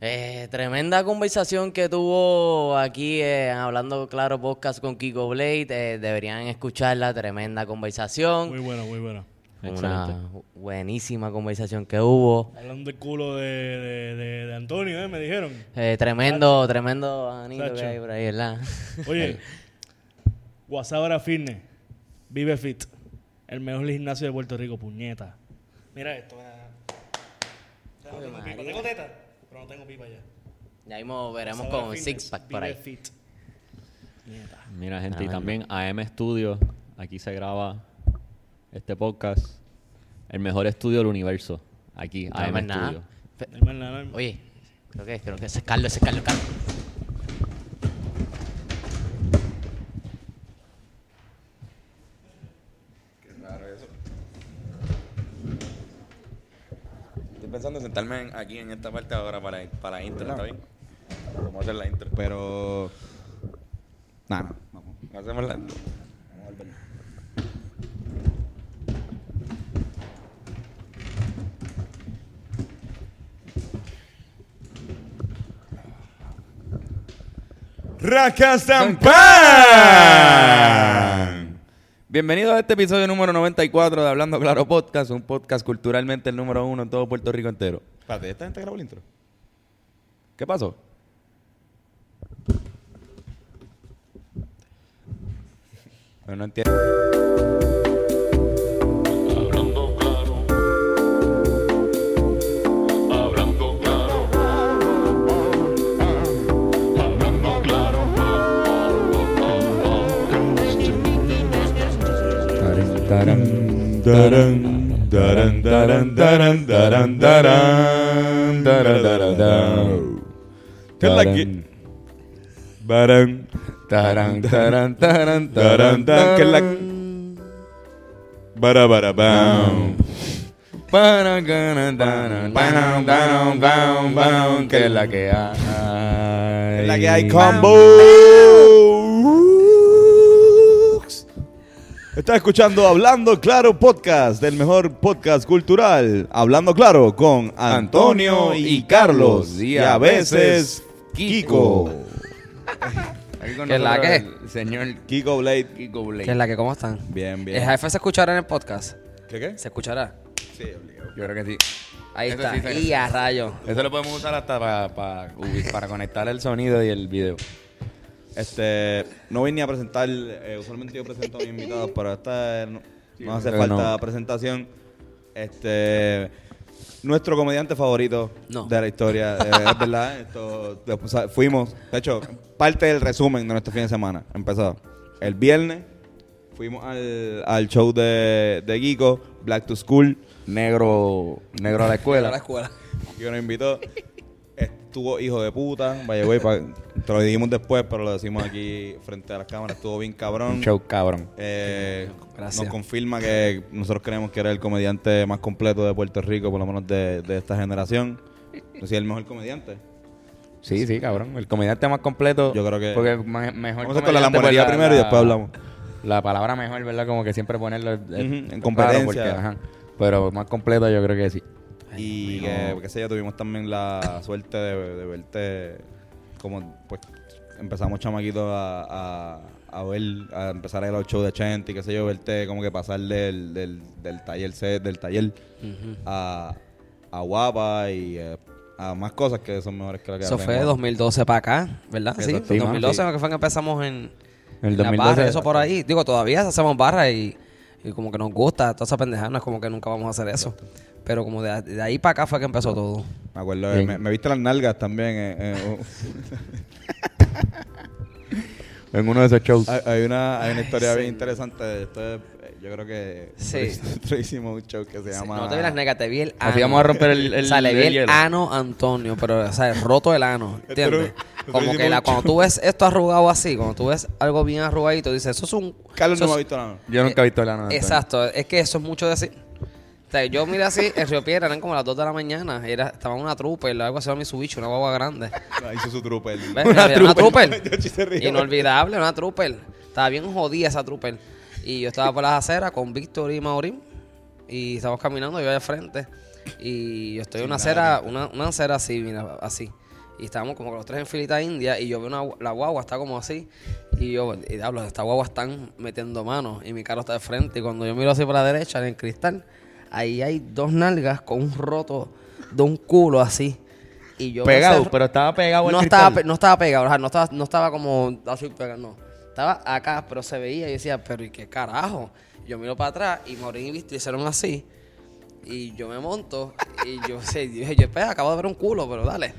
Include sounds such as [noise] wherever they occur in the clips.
Eh, tremenda conversación que tuvo aquí eh, hablando claro podcast con Kiko Blade. Eh, deberían escucharla, tremenda conversación. Muy buena, muy buena. Una buenísima conversación que hubo. Hablando del culo de, de, de, de Antonio, ¿eh? Me dijeron. Eh, tremendo, tremendo anito que hay por ahí, ¿verdad? [laughs] Oye, Guasabara Fitness, Vive Fit, el mejor gimnasio de Puerto Rico, puñeta. Mira esto. mira. Tengo teta, pero no tengo pipa ya. Ya mismo veremos con Fitness, six pack por Vive ahí. Fit. Mira, gente, y también AM Studio. Aquí se graba este podcast. El mejor estudio del universo. Aquí, No, AM más nada. Studio. Fe- No hay más nada, no hay más- Oye, creo que, creo que ese es Carlos, ese es Carlos, Carlos. Estoy pensando en sentarme en- aquí en esta parte ahora para, para la intro, ¿está bien? Vamos a hacer la intro. Pero. Nada, no, vamos. Hacemos la Vamos al baño. ¡Racastampan! Bienvenido a este episodio número 94 de Hablando Claro Podcast, un podcast culturalmente el número uno en todo Puerto Rico entero. Espérate, ¿esta gente grabó el intro? ¿Qué pasó? Bueno, no entiendo. Kan lagi barang tarang tarang tarang tarang kelak bara bara bam para que la que hay. La que hay combo. Estás escuchando Hablando Claro Podcast, del mejor podcast cultural. Hablando Claro con Antonio y Carlos. Y a veces Kiko. ¿Qué es la? El señor Kiko Blade. Kiko Blade. ¿Qué es la que? ¿Cómo están? Bien, ¿El bien. jefe se escuchará en el podcast? ¿Qué qué? ¿Se escuchará? Sí, obligado. Yo creo que sí. Ahí Eso está. sí y a rayo. Eso lo podemos usar hasta para, para, para conectar el sonido y el video. Este, no vine a presentar, eh, usualmente yo presento a mis invitados, pero esta eh, no, no hace falta no. presentación. Este, nuestro comediante favorito No. de la historia, eh, es [laughs] verdad. Esto, después, o sea, fuimos, de hecho, parte del resumen de nuestro fin de semana empezó el viernes. Fuimos al, al show de, de Geeko, Black to School. Negro, negro a la A la escuela. escuela. que nos invitó. Estuvo hijo de puta. Vaya, güey, pa- te lo dijimos después, pero lo decimos aquí frente a las cámaras. Estuvo bien cabrón. Un show cabrón. Eh, Gracias. Nos confirma que nosotros creemos que era el comediante más completo de Puerto Rico, por lo menos de, de esta generación. Sé si el mejor comediante. Sí, sí, cabrón. El comediante más completo. Yo creo que- Porque mejor. Vamos a hacer con la comediante, lambonería pues, primero y después hablamos. La palabra mejor, ¿verdad? Como que siempre ponerlo. eh, en claro, competencia. porque, ajá. Pero más completo, yo creo que sí. Y que, qué sé yo, tuvimos también la [laughs] suerte de, de verte como, pues, empezamos chamaquitos a, a, a ver, a empezar a ir a los shows de Chente y qué sé yo, verte como que pasar del, del, del taller set, del taller a, a Guapa y eh, a más cosas que son mejores que la que Eso fue de hacemos. 2012 para acá, ¿verdad? Sí, Exacto. fue Sí, 2012 mano, que fue que empezamos en, El en las 2012. barras, eso por ahí. Digo, todavía hacemos barras y, y como que nos gusta toda esa pendejada, no es como que nunca vamos a hacer eso. Pero como de, de ahí para acá fue que empezó todo. Me acuerdo, eh, me, me viste las nalgas también. eh, eh, [laughs] En uno de esos shows. Hay, hay una, hay una historia bien interesante. Esto es, eh, yo creo que Sí. nosotros hicimos un show que se llama. No te vi las negas, te vi el ano. Así vamos a romper el- el- O sea, le vi el el, ano Antonio, pero, o sea, roto el ano, ¿entiendes? Como que la, cuando tú ves esto arrugado así, cuando tú ves algo bien arrugadito, dices, eso es un... Carlos no me ha visto nada. Yo nunca he visto el ano. Exacto, es que eso es mucho decir. Sea, yo miré así, en Río Piedra eran como las 2 de la mañana, y era, estaba una trooper, algo así, Mitsubishi, una guagua grande. Ah, Hizo su trooper. ¿Ves? Una, una [laughs] trooper. [laughs] Inolvidable, una trooper. Estaba bien jodida esa trooper. Y yo estaba por las aceras con Víctor y Maurín. Y estábamos caminando, yo allá al frente. Y yo estoy en una acera, una, una acera así, mira, así. Y estábamos como que los tres en filita india y yo veo una, la guagua está como así. Y yo, y diablo, esta guagua están metiendo manos y mi carro está de frente. Y cuando yo miro así por la derecha en el cristal, ahí hay dos nalgas con un roto de un culo así. Y yo Pegado, pero estaba pegado no cristal. estaba, pe- no estaba pegado, o sea, no estaba, no estaba como así pegado, no. Estaba acá, pero se veía y decía, pero ¿y qué carajo? Yo miro para atrás y Maureen y Viste hicieron así. Y yo me monto y yo [laughs] sé, dije, yo espera, acabo de ver un culo, pero dale.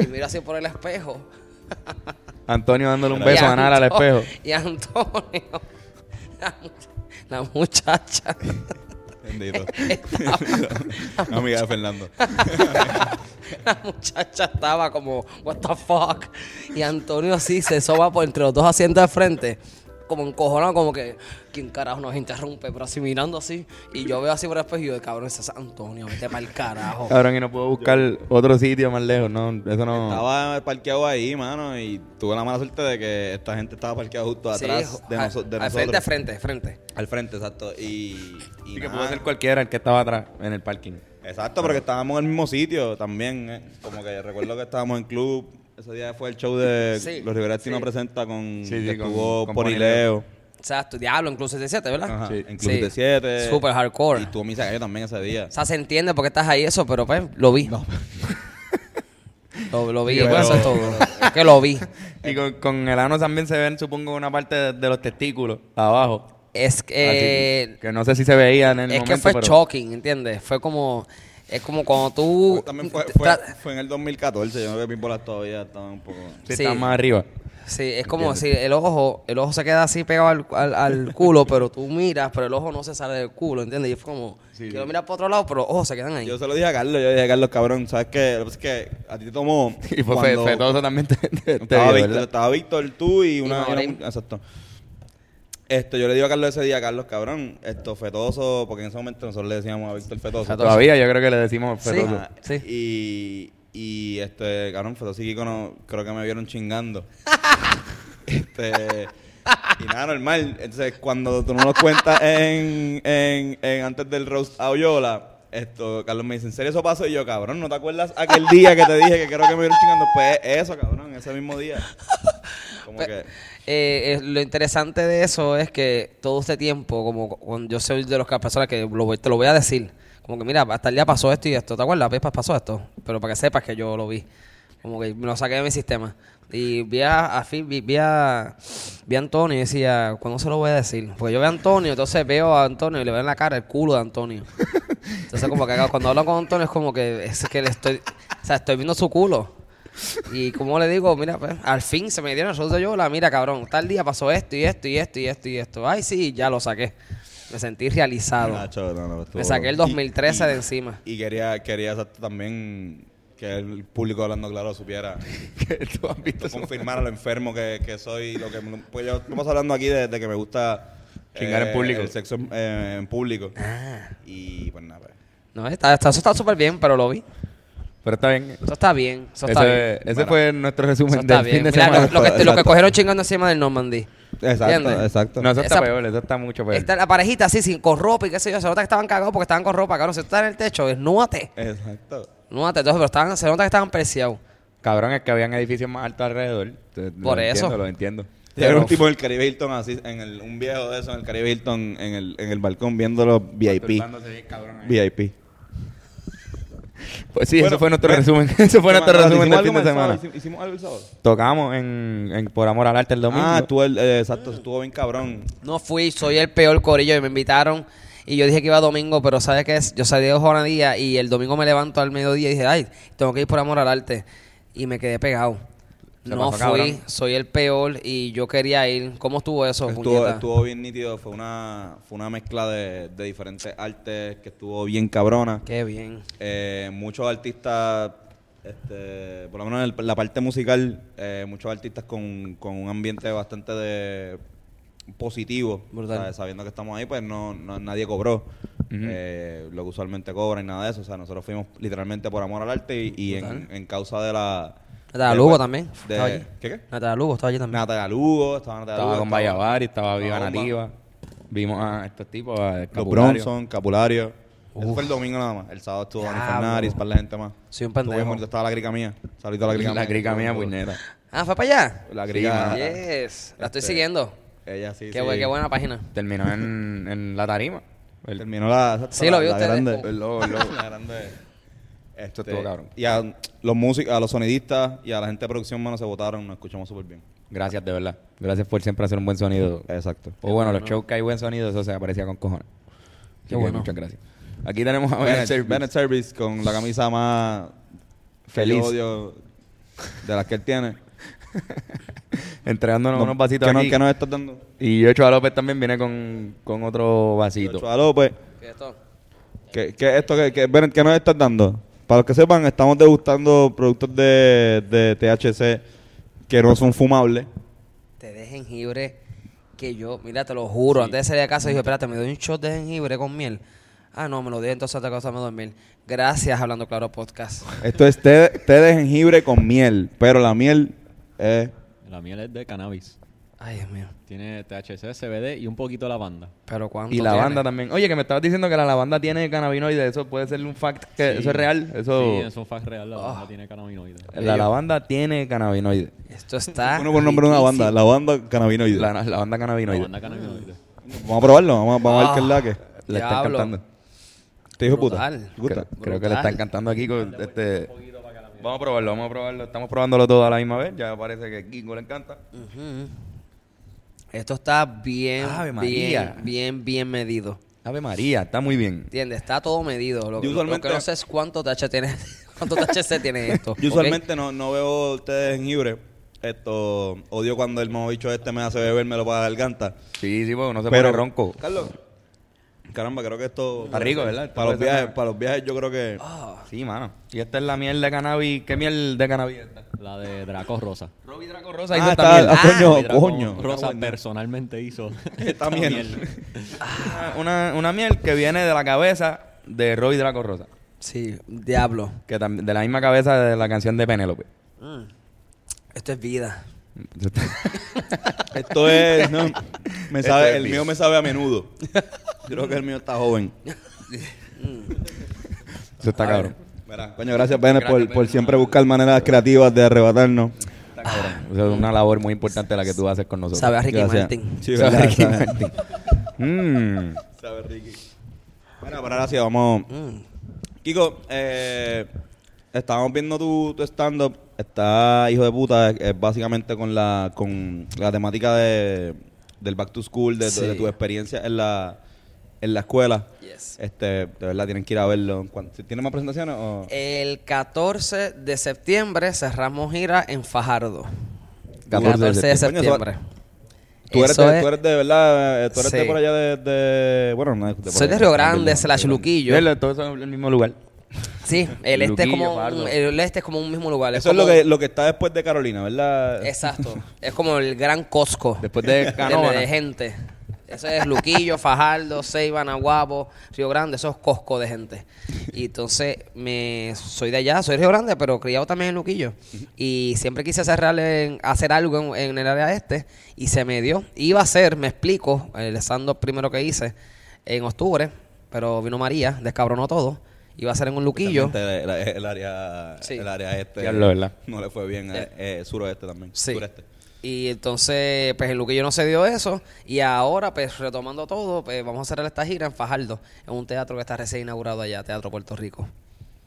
Y miro así por el espejo. [laughs] Antonio dándole un beso a Nara al espejo. Y Antonio, [laughs] la muchacha, Bendito. [laughs] estaba- Amiga de Fernando. [laughs] la muchacha estaba como, what the fuck. Y Antonio así se soba por entre los dos asientos de frente, como encojonado, como que, ¿quién carajo nos interrumpe? Pero así mirando así. Y yo veo así por el espejo y yo, cabrón, ese es Antonio, vete para el carajo. Cabrón, y no puedo buscar otro sitio más lejos, no, eso no. Estaba parqueado ahí, mano, y tuve la mala suerte de que esta gente estaba parqueada justo Sí, atrás de, al- noso- de al nosotros. frente, a frente, frente. Al frente, exacto. Y, y que pudo ser cualquiera el que estaba atrás en el parking. Exacto, pero que estábamos en el mismo sitio también. eh. Como que recuerdo que estábamos en club. Ese día fue el show de Sí, Los Rivera Destino sí. presenta con Sí, sí, que con- estuvo con Ponileo. Exacto, Diablo, incluso 77, ¿verdad? Ajá, Sí. en Club Sí. de 7. Super hardcore. Y tuvo Misa Gallo también ese día. O sea, se entiende por qué estás ahí eso, pero pues, lo vi. [laughs] Lo, lo vi, Pero- eso es todo. Es que lo vi. Y con, con el ano también se ven, supongo, una parte de, de los testículos abajo. Es Así que, que no sé si se veía en el es momento. que fue pero- shocking, ¿entiendes? Fue como, es como cuando tú... Pues también fue, fue, tra- fue en el 2014. Yo no veo que mis bolas todavía estaban un poco. Sí, Sí. estaba más arriba. Sí, es como si el ojo, el ojo se queda así pegado al, al- al culo, [laughs] pero tú miras, pero el ojo no se sale del culo, ¿entiendes? Y fue como, quiero mirar para otro lado, pero los ojos se quedan ahí. Yo se lo dije a Carlos. Yo le dije a Carlos, cabrón, ¿sabes qué? Lo que pasa es que a ti te tomó. [laughs] Y fue cuando- fetoso también te, te- te Estaba, Víctor, estaba Víctor, tú y Y una. Maureen. una- exacto. Esto, yo le digo a Carlos ese día, Carlos, cabrón, esto fetoso, porque en ese momento nosotros le decíamos a Víctor fetoso. Todavía yo creo que le decimos Sí. fetoso. Ajá, Sí. Y, y este, cabrón, fetoso y Kiko no- creo que me vieron chingando. [laughs] este. Y nada, normal. Entonces, cuando tú no lo cuentas en, en, en antes del roast a Oyola, esto, Carlos me dice, ¿en serio eso pasó? Y yo, cabrón, ¿no te acuerdas aquel día que te dije que creo que me vieron chingando? Pues eso, cabrón, ese mismo día. Como Pe- que... Eh, eh, lo interesante de eso es que todo este tiempo, como cuando yo soy de que- personas que lo te lo voy a decir, como que mira, hasta el día pasó esto y esto, ¿te acuerdas? Pasó esto, pero para que sepas que yo lo vi, como que me lo saqué de mi sistema. Y vi a, a vi, vi a Antonio y decía, ¿cuándo se lo voy a decir? Porque yo veo a Antonio, entonces veo a Antonio y le veo en la cara el culo de Antonio. Entonces como que cuando hablo con Antonio es como que es que le estoy, o sea, estoy viendo su culo. Y como le digo, mira, pues, al fin se me dieron el de Yola, mira, cabrón, tal día pasó esto y esto y esto y esto y esto. Ay, sí, ya lo saqué. Me sentí realizado. Nacho, no, no, estuvo- Me saqué el y- 2013 y- de encima. Y quería, quería también que el público hablando claro supiera, [laughs] Que tú has visto confirmar a lo enfermo que, que soy. Lo que, pues yo paso hablando aquí de, de que me gusta eh, Chingar en público. El sexo en, eh, en público. Y pues nada, pues. No, está, está- eso está súper bien, pero lo vi. Pero está bien. Eso está bien, eso está bien. Ese, ese Mira. fue nuestro Eso resumen está del bien. fin de Mira, semana. lo, lo que, lo que cogieron chingando encima del Normandy. Exacto, ¿Entiendes? exacto. No, eso está Esa- peor, eso está mucho peor. Está la parejita así, sin, con ropa y qué sé yo. Se nota que estaban cagados porque estaban con ropa, cabrón. Si tú estás en el techo, desnúdate. Exacto. Desnúdate. Entonces, pero estaban, se nota que estaban preciados. Cabrón, es que habían edificios más altos alrededor. Entonces, Por lo eso. Entiendo, lo entiendo. Era Pero- un tipo en el Caribe Hilton así, en el, un viejo de eso en el Caribe Hilton, en el, en el balcón viendo los VIP. Masturbándose bien, cabrón, ahí. VIP. Pues sí, Bueno, [laughs] eso fue nuestro bueno. resumen. Eso fue nuestro ¿Hicimos resumen del fin de semana. sábado? ¿Hicimos algo el sábado? Tocamos en, en Por Amor al Arte el domingo. Ah, tú, el, eh, exacto, estuvo bien cabrón. No fui, soy el peor corillo y me invitaron. Y yo dije que iba domingo, pero ¿sabes qué es? Yo salí de jornadía y el domingo me levanto al mediodía y dije, ay, tengo que ir por amor al arte. Y me quedé pegado. Se no pasó fui, cabrón. soy el peor y yo quería ir. ¿Cómo estuvo eso, Estuvo, estuvo bien nítido, fue una, fue una mezcla de, de diferentes artes que estuvo bien cabrona. Qué bien. Eh, muchos artistas, este, por lo menos en el- la parte musical, eh, muchos artistas con, con un ambiente bastante de positivo, sabiendo que estamos ahí, pues no, no- nadie cobró eh, lo que usualmente cobran y nada de eso. O sea, nosotros fuimos literalmente por amor al arte y, y en, en causa de la... Natalia de- Lugo también. de- estaba allí. ¿Qué qué? Natalia Lugo estaba allí también. Natalia Lugo, estaba Natalia Estaba Lugo, con estaba- Vallavari, estaba Viva. Nativa. Vimos a estos tipos, a Los. Bronson, Capulario. Eso fue el domingo nada más. El sábado estuvo Dani. Fernández, para la gente más. Soy un Estuvo bien pendejo. estaba la grica mía. Saludito a la grica La mía. grica mía, puñeta. Ah, ¿fue para allá? La grica. Yes. La estoy Este, siguiendo. Ella sí. Qué, sí. qué buena página. Terminó en, en la tarima. El, Terminó la. Sí, lo vi la ustedes. grande. Oh. el logo, el logo. [laughs] La grande. Este, estuvo cabrón. Y a los músicos, a los sonidistas y a la gente de producción, mano, se votaron. Nos escuchamos súper bien. Gracias, de verdad. Gracias por siempre hacer un buen sonido. Exacto. O bueno, los shows que hay buen sonido, eso se aprecia con cojones. Así Qué que bueno. Muchas gracias. Aquí tenemos a Bennett, Service. Bennett Service con la camisa más Feliz. yo odio de las que él tiene. [laughs] Entregándonos No, unos vasitos que, no- aquí. que nos estás dando. Y Yochoa López también viene con, con otro vasito. Ochoa López. ¿Qué es esto? ¿Qué, qué esto que, que, Bennett, qué nos estás dando? Para los que sepan, estamos degustando productos de, de THC que no son fumables. Té de jengibre que yo, mira, te lo juro, antes de salir de casa dije, espérate, me doy un shot de jengibre con miel. Ah, no, me lo di, entonces otra cosa me dormir. Gracias, Hablando Claro Podcast. Esto es té, té de jengibre con miel, pero la miel es... La miel es de cannabis. Ay, Dios mío. Tiene THC, CBD y un poquito de lavanda. Pero cuánto Y la tiene? banda también. Oye, que me estabas diciendo que la lavanda tiene cannabinoides. Eso puede ser un fact. que Sí. ¿Eso es real? Eso, Sí, es un fact real. La lavanda tiene cannabinoides. La lavanda tiene cannabinoides. Esto está. Uno por nombre de una banda, la banda cannabinoide. La, la banda La cannabinoide. lavanda cannabinoide. Vamos a probarlo, vamos, a- ver qué es la que... Le está Diablo. encantando. ¿Te dijo puta? Creo, creo que le está Brutal. encantando aquí con este... Vamos a probarlo, vamos a probarlo. Estamos probándolo todo a la misma vez. Ya parece que a Kiko le encanta. Ujú. Esto está bien, Ave María. bien, bien, bien medido. Ave María, está muy bien. ¿Entiendes? Está todo medido. Lo, lo usualmente- que no sé es cuánto THC tiene, [laughs] cuánto THC tiene esto. Yo usualmente no, no veo té de jengibre. Esto, odio cuando el bicho este me hace bebérmelo para la garganta. Sí, sí, porque no se Pero, pone ronco. Carlos, caramba, creo que esto... Está rico, ¿verdad? Para los, viajes, para los viajes yo creo que... Sí, mano. Y esta es la miel de cannabis. ¿Qué miel de cannabis es esta? La de Draco Rosa. Robbie Draco Rosa Ah, hizo [laughs] está, esta miel. ah, coño, Draco coño. Rosa personalmente hizo Esta miel. Una, una, una miel que viene de la cabeza de Robbie Draco Rosa. Sí, diablo. Que de la misma cabeza de la canción de Penélope. Mm. Esto es vida. [laughs] Esto es... no, me sabe, es el mío me sabe a menudo. Creo que el mío está joven. Eso está cabrón. Coño, gracias, Bennett, por, por siempre buscar maneras creativas de arrebatarnos. Está cabrón. Eso es una labor muy importante la que tú haces con nosotros. Sabe a Ricky Gracias. Martin. Sí, Sabe verdad, Ricky sabe. Martin. Mm. Sabe, Ricky. Mira, pero ahora sí, vamos... Mm. Kiko, eh, estábamos viendo tu, tu stand-up. Está, hijo de puta, es, es básicamente con la con la temática de, del back to school, de, de- Sí. de tu experiencia en la, en la escuela. Yes. Este, de verdad, tienen que ir a verlo. ¿Cuán- ¿Tienen más presentaciones? O? El 14 de septiembre cerramos gira en Fajardo. 14 de 14 de septiembre. ¿Tú eres, Eso de, es- tú eres de verdad, eh, tú eres Sí. de por allá de, de- bueno, no, de por Soy de. Río Grande, slash Luquillo. Verlo, Todo eso en el mismo lugar. Sí, el este, es Luquillo, como un, el este es como un mismo lugar. Eso es lo que, lo que está después de Carolina, ¿verdad? Exacto. [laughs] es como el gran Costco. Después de de, Canóvana. de gente. Eso es Luquillo, Fajardo, Ceiba, Nahuabo, Río Grande, eso es Costco de gente. Y entonces me soy de allá, soy de Río Grande, pero criado también en Luquillo. Y siempre quise cerrar en- hacer algo en, en el área este y se me dio. Iba a ser, me explico, el stand primero que hice en octubre, pero vino María, descabronó todo. Iba a ser en un Luquillo. El, el área, Sí. el área este Diablo, ¿verdad? no le fue bien. Eh, eh, suroeste también. Sí. Sureste. Y entonces, pues en Luquillo no se dio eso. Y ahora, pues retomando todo, pues vamos a hacer esta gira en Fajardo, en un teatro que está recién inaugurado allá, Teatro Puerto Rico.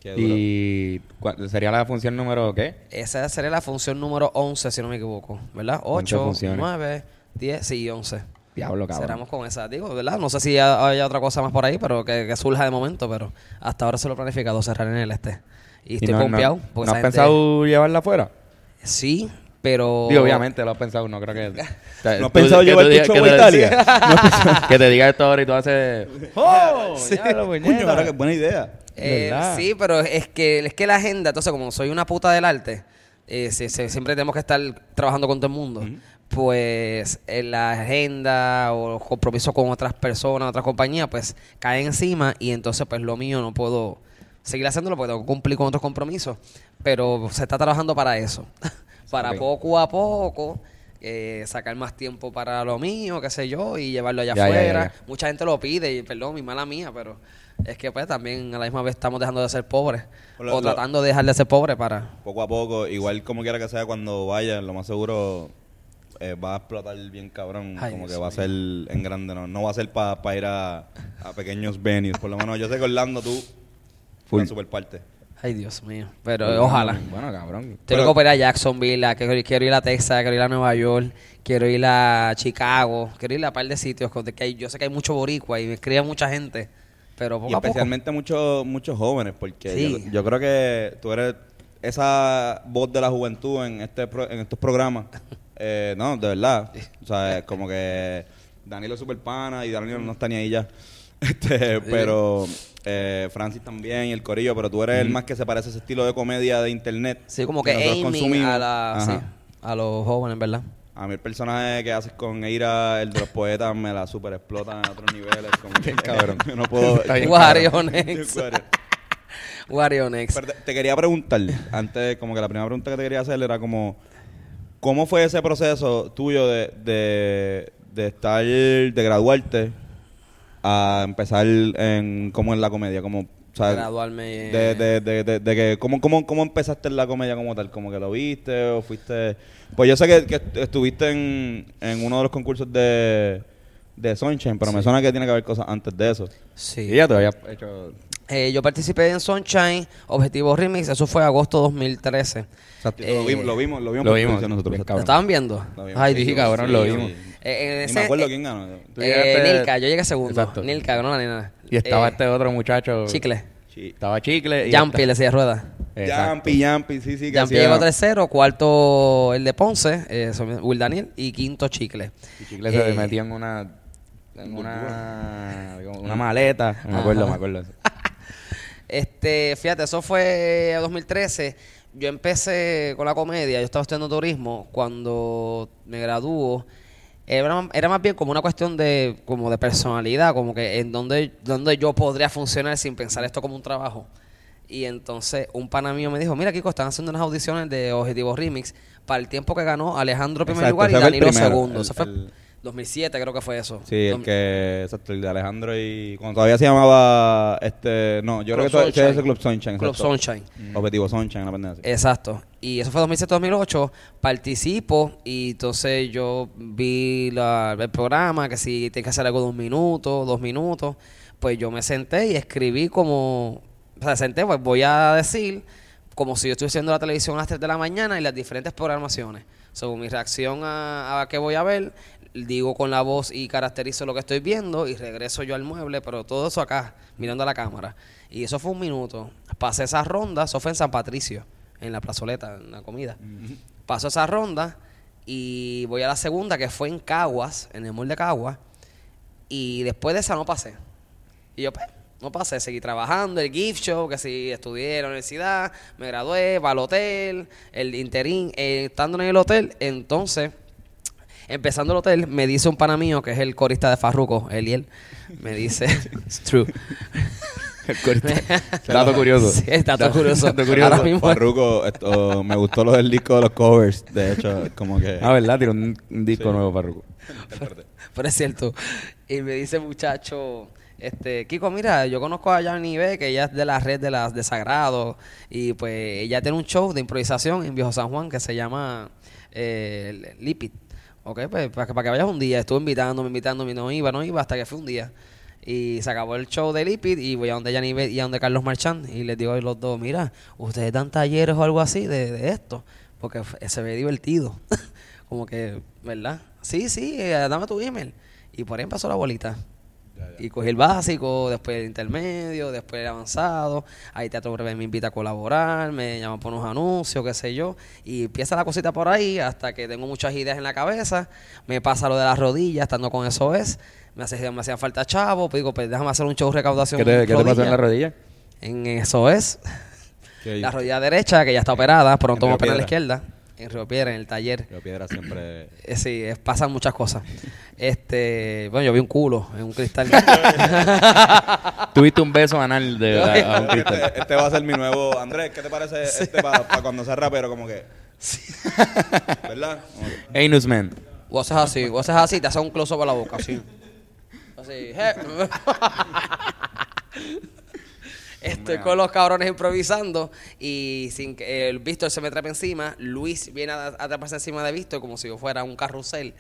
Qué duro. ¿Y cuál- sería la función número qué? Esa sería la función número 11, si no me equivoco, ¿verdad? 11 8, funciones. 9, 10, sí, 11. Diablo, cabrón. Cerramos con esa, digo, ¿verdad? No sé si ha- haya otra cosa más por ahí, pero que, que surja de momento, pero hasta ahora se lo he planificado cerrar en el este. Y ¿Y estoy no- confiado. no- porque ¿No esa has gente- pensado llevarla afuera? Sí, pero... Digo, obviamente lo has pensado, no creo que... ¿No has pensado llevar tu show a Italia? que te diga esto ahora y tú haces... [laughs] ¡Oh! diablo, Coño, ahora qué buena idea. Eh, sí, pero es que, es que la agenda, entonces como soy una puta del arte, eh, se- se- siempre tenemos que estar trabajando con todo el mundo. Pues en la agenda o los compromisos con otras personas, otras compañías, pues caen encima y entonces pues lo mío no puedo seguir haciéndolo porque tengo que cumplir con otros compromisos. Pero se está trabajando para eso. [laughs] para poco a poco. eh, sacar más tiempo para lo mío, qué sé yo, y llevarlo allá Ya, afuera. ya. Mucha gente lo pide, y perdón, mi mala mía, pero es que pues también a la misma vez estamos dejando de ser pobres. Lo- o lo- tratando de dejar de ser pobres para... Poco a poco, igual como quiera que sea, cuando vaya, lo más seguro eh, va a explotar bien cabrón. Ay, como Dios que va a ser en grande, no, no va a ser para ir a, a pequeños venues. Por lo menos yo sé que Orlando tú, la super parte. Ay, Dios mío. Pero eh, ojalá. Bueno, cabrón. Tengo que ir a Jacksonville, a- quiero, quiero ir a Texas, quiero ir a Nueva York, quiero ir a Chicago, quiero ir a un par de sitios donde que hay- yo sé que hay mucho boricua y me escribe mucha gente, pero poco Y especialmente muchos muchos jóvenes, porque Sí. yo, yo creo que tú eres esa voz de la juventud en este pro- en estos programas. [laughs] Eh, no, de verdad. O sea, es como que Danilo es super pana y Danilo no está ni ahí ya. [laughs] Este, pero eh, Francis también y el Corillo, pero tú eres el más que se parece a ese estilo de comedia de internet. Sí, como que aiming consumimos. a, la, Ajá. sí, a los jóvenes, ¿verdad? A mí el personaje que haces con Eira, el de los poetas, me la super explota en otros niveles. Como [laughs] que, cabrón. Yo no puedo. Está bien, Wario cabrón. Next. Pero te, te quería preguntar, antes, como que la primera pregunta que te quería hacer era como, ¿cómo fue ese proceso tuyo de, de, de estar, de graduarte a empezar en, como en la comedia? Como, o sea, Graduarme. de, de, de, de, de que, ¿cómo, cómo, ¿Cómo empezaste en la comedia como tal? ¿Como que lo viste o fuiste...? Pues yo sé que, que estuviste en, en uno de los concursos de, de Sunshine, pero me suena que tiene que haber cosas antes de eso. Sí. Y ya te había hecho... Eh, yo participé en Sunshine, Objetivo Remix, eso fue agosto 2013. Exacto, Eh, lo vimos, lo vimos, lo vimos lo vimos, nosotros. ¿Lo estaban viendo? Lo vimos. Ay, Sí, Dios. cabrón, lo vimos. sí. Eh, en Ni ese- me acuerdo eh, quién ganó. Eh, Nilka, yo llegué segundo. Exacto. Nilka ganó la nena. Y estaba Eh, este otro muchacho... Chicle. Sí. Estaba Chicle y... Jumpy, le decía rueda. Yampi, Yampi, sí, sí. Jumpy hacía- llegó tercero, cuarto el de Ponce, eh, Will Daniel, y quinto Chicle. Y Chicle se metió en una... En una... una maleta. Me acuerdo, Ajá. me acuerdo. [laughs] Este, fíjate, eso fue 2013. Yo empecé con la comedia, yo estaba estudiando turismo cuando me graduó. Era, era más bien como una cuestión de como de personalidad, como que en donde, donde yo podría funcionar sin pensar esto como un trabajo. Y entonces un pana mío me dijo, mira Kiko, están haciendo unas audiciones de Objetivo Remix para el tiempo que ganó Alejandro primer Exacto, lugar y Danilo segundo. el- el- 2007 creo que fue eso. Sí, el que, exacto, el de Alejandro y cuando todavía se llamaba, este, no, yo Club creo que todavía Sunshine. ese Club Sunshine. Club exacto. Sunshine. Objetivo Sunshine, pendeja así. Exacto. Y eso fue 2007-2008. Participo y entonces yo vi la- el programa, que si tienes que hacer algo de un minuto, dos minutos, pues yo me senté y escribí como... O sea, senté, pues voy a decir como si yo estuviese viendo la televisión a las 3 de la mañana y las diferentes programaciones. Según mi reacción a, a qué voy a ver, digo con la voz y caracterizo lo que estoy viendo y regreso yo al mueble, pero todo eso acá, mirando a la cámara. Y eso fue un minuto. Pasé esa ronda, eso fue en San Patricio, en la plazoleta, en la comida. Paso esa ronda y voy a la segunda, que fue en Caguas, en el mall de Caguas. Y después de esa no pasé. Y yo, pues, no pasé, seguí trabajando, el gift show, que sí, estudié en la universidad, me gradué, va al hotel, el interín, eh, estando en el hotel, entonces, empezando el hotel, me dice un pana mío, que es el corista de Farruko, Eliel, me dice, [laughs] it's true. [laughs] El corte. Dato curioso. Sí, dato curioso. Dato curioso. Ahora mismo- Farruko, esto, me gustó lo del disco de los covers, de hecho, como que... Ah, ¿verdad? Tiró un, un disco nuevo para Ruco. Pero es cierto. Y me dice muchacho, este, Kiko, mira, yo conozco a Yanni B, que ella es de la red de las de Sagrado, y pues ella tiene un show de improvisación en Viejo San Juan que se llama eh, Lipid. Ok, pues para que, para que vayas un día, estuvo invitándome, invitándome, no iba, no iba, hasta que fue un día. Y se acabó el show de Lipid y voy a donde Yanni B y a donde Carlos Marchand y les digo a los dos, mira, ustedes dan talleres o algo así de, de esto, porque se ve divertido. [laughs] Como que, ¿verdad? Sí, sí, eh, dame tu email. Y por ahí empezó la bolita. Y cogí el básico, después el intermedio, después el avanzado. Ahí Teatro Breve me invita a colaborar, me llaman por unos anuncios, qué sé yo. Y empieza la cosita por ahí hasta que tengo muchas ideas en la cabeza. Me pasa lo de las rodillas, estando con eso es. Me, hace, me hacían falta chavo, pues digo, pues déjame hacer un show de recaudación. ¿Qué te, qué te pasó en la rodilla. En eso es. La rodilla derecha, que ya está operada, pronto vamos a operar la izquierda. En Río Piedra, en el taller. Pero Piedra siempre... [clears throat] Eh, Sí, es- pasan muchas cosas. Este, bueno, yo vi un culo en un cristal. [laughs] Tuviste un beso anal de a, a un cristal. Este, este va a ser mi nuevo... Andrés, ¿qué te parece este para cuando sea rapero? Como que... ¿Verdad? Como que- Anus Man. o haces así, o haces así, te haces un close up a la boca, así. Así, je- Estoy con los cabrones improvisando y sin que el Víctor se me trepa encima, Luis viene a, a treparse encima de Víctor como si yo fuera un carrusel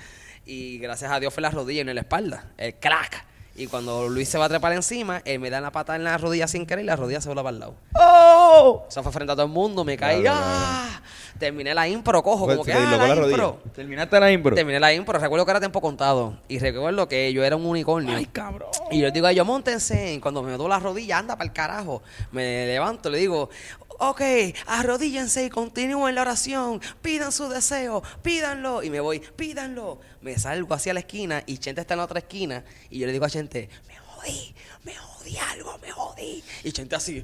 y gracias a Dios fue la rodilla y en la espalda, el crack. Y cuando Luis se va a trepar encima, él me da la pata en la rodilla sin querer y la rodilla se vuelve para el lado. ¡Oh! Eso fue frente a todo el mundo, me caí. Claro, ¡ah! Terminé la impro, cojo, Pues, como que te ah, la impro. ¿Terminaste la impro? Terminé la impro, recuerdo que era tiempo contado. Y recuerdo que yo era un unicornio. ¡Ay, cabrón! Y yo le digo a ellos, montense. Y cuando me meto la rodilla, anda para el carajo. Me levanto, le digo, ok, arrodíllense y continúen la oración. Pidan su deseo, pídanlo. Y me voy, pídanlo. Me salgo hacia la esquina y Chente está en la otra esquina. Y yo le digo a Chente, me jodí, me jodí algo, me jodí. Y Chente así,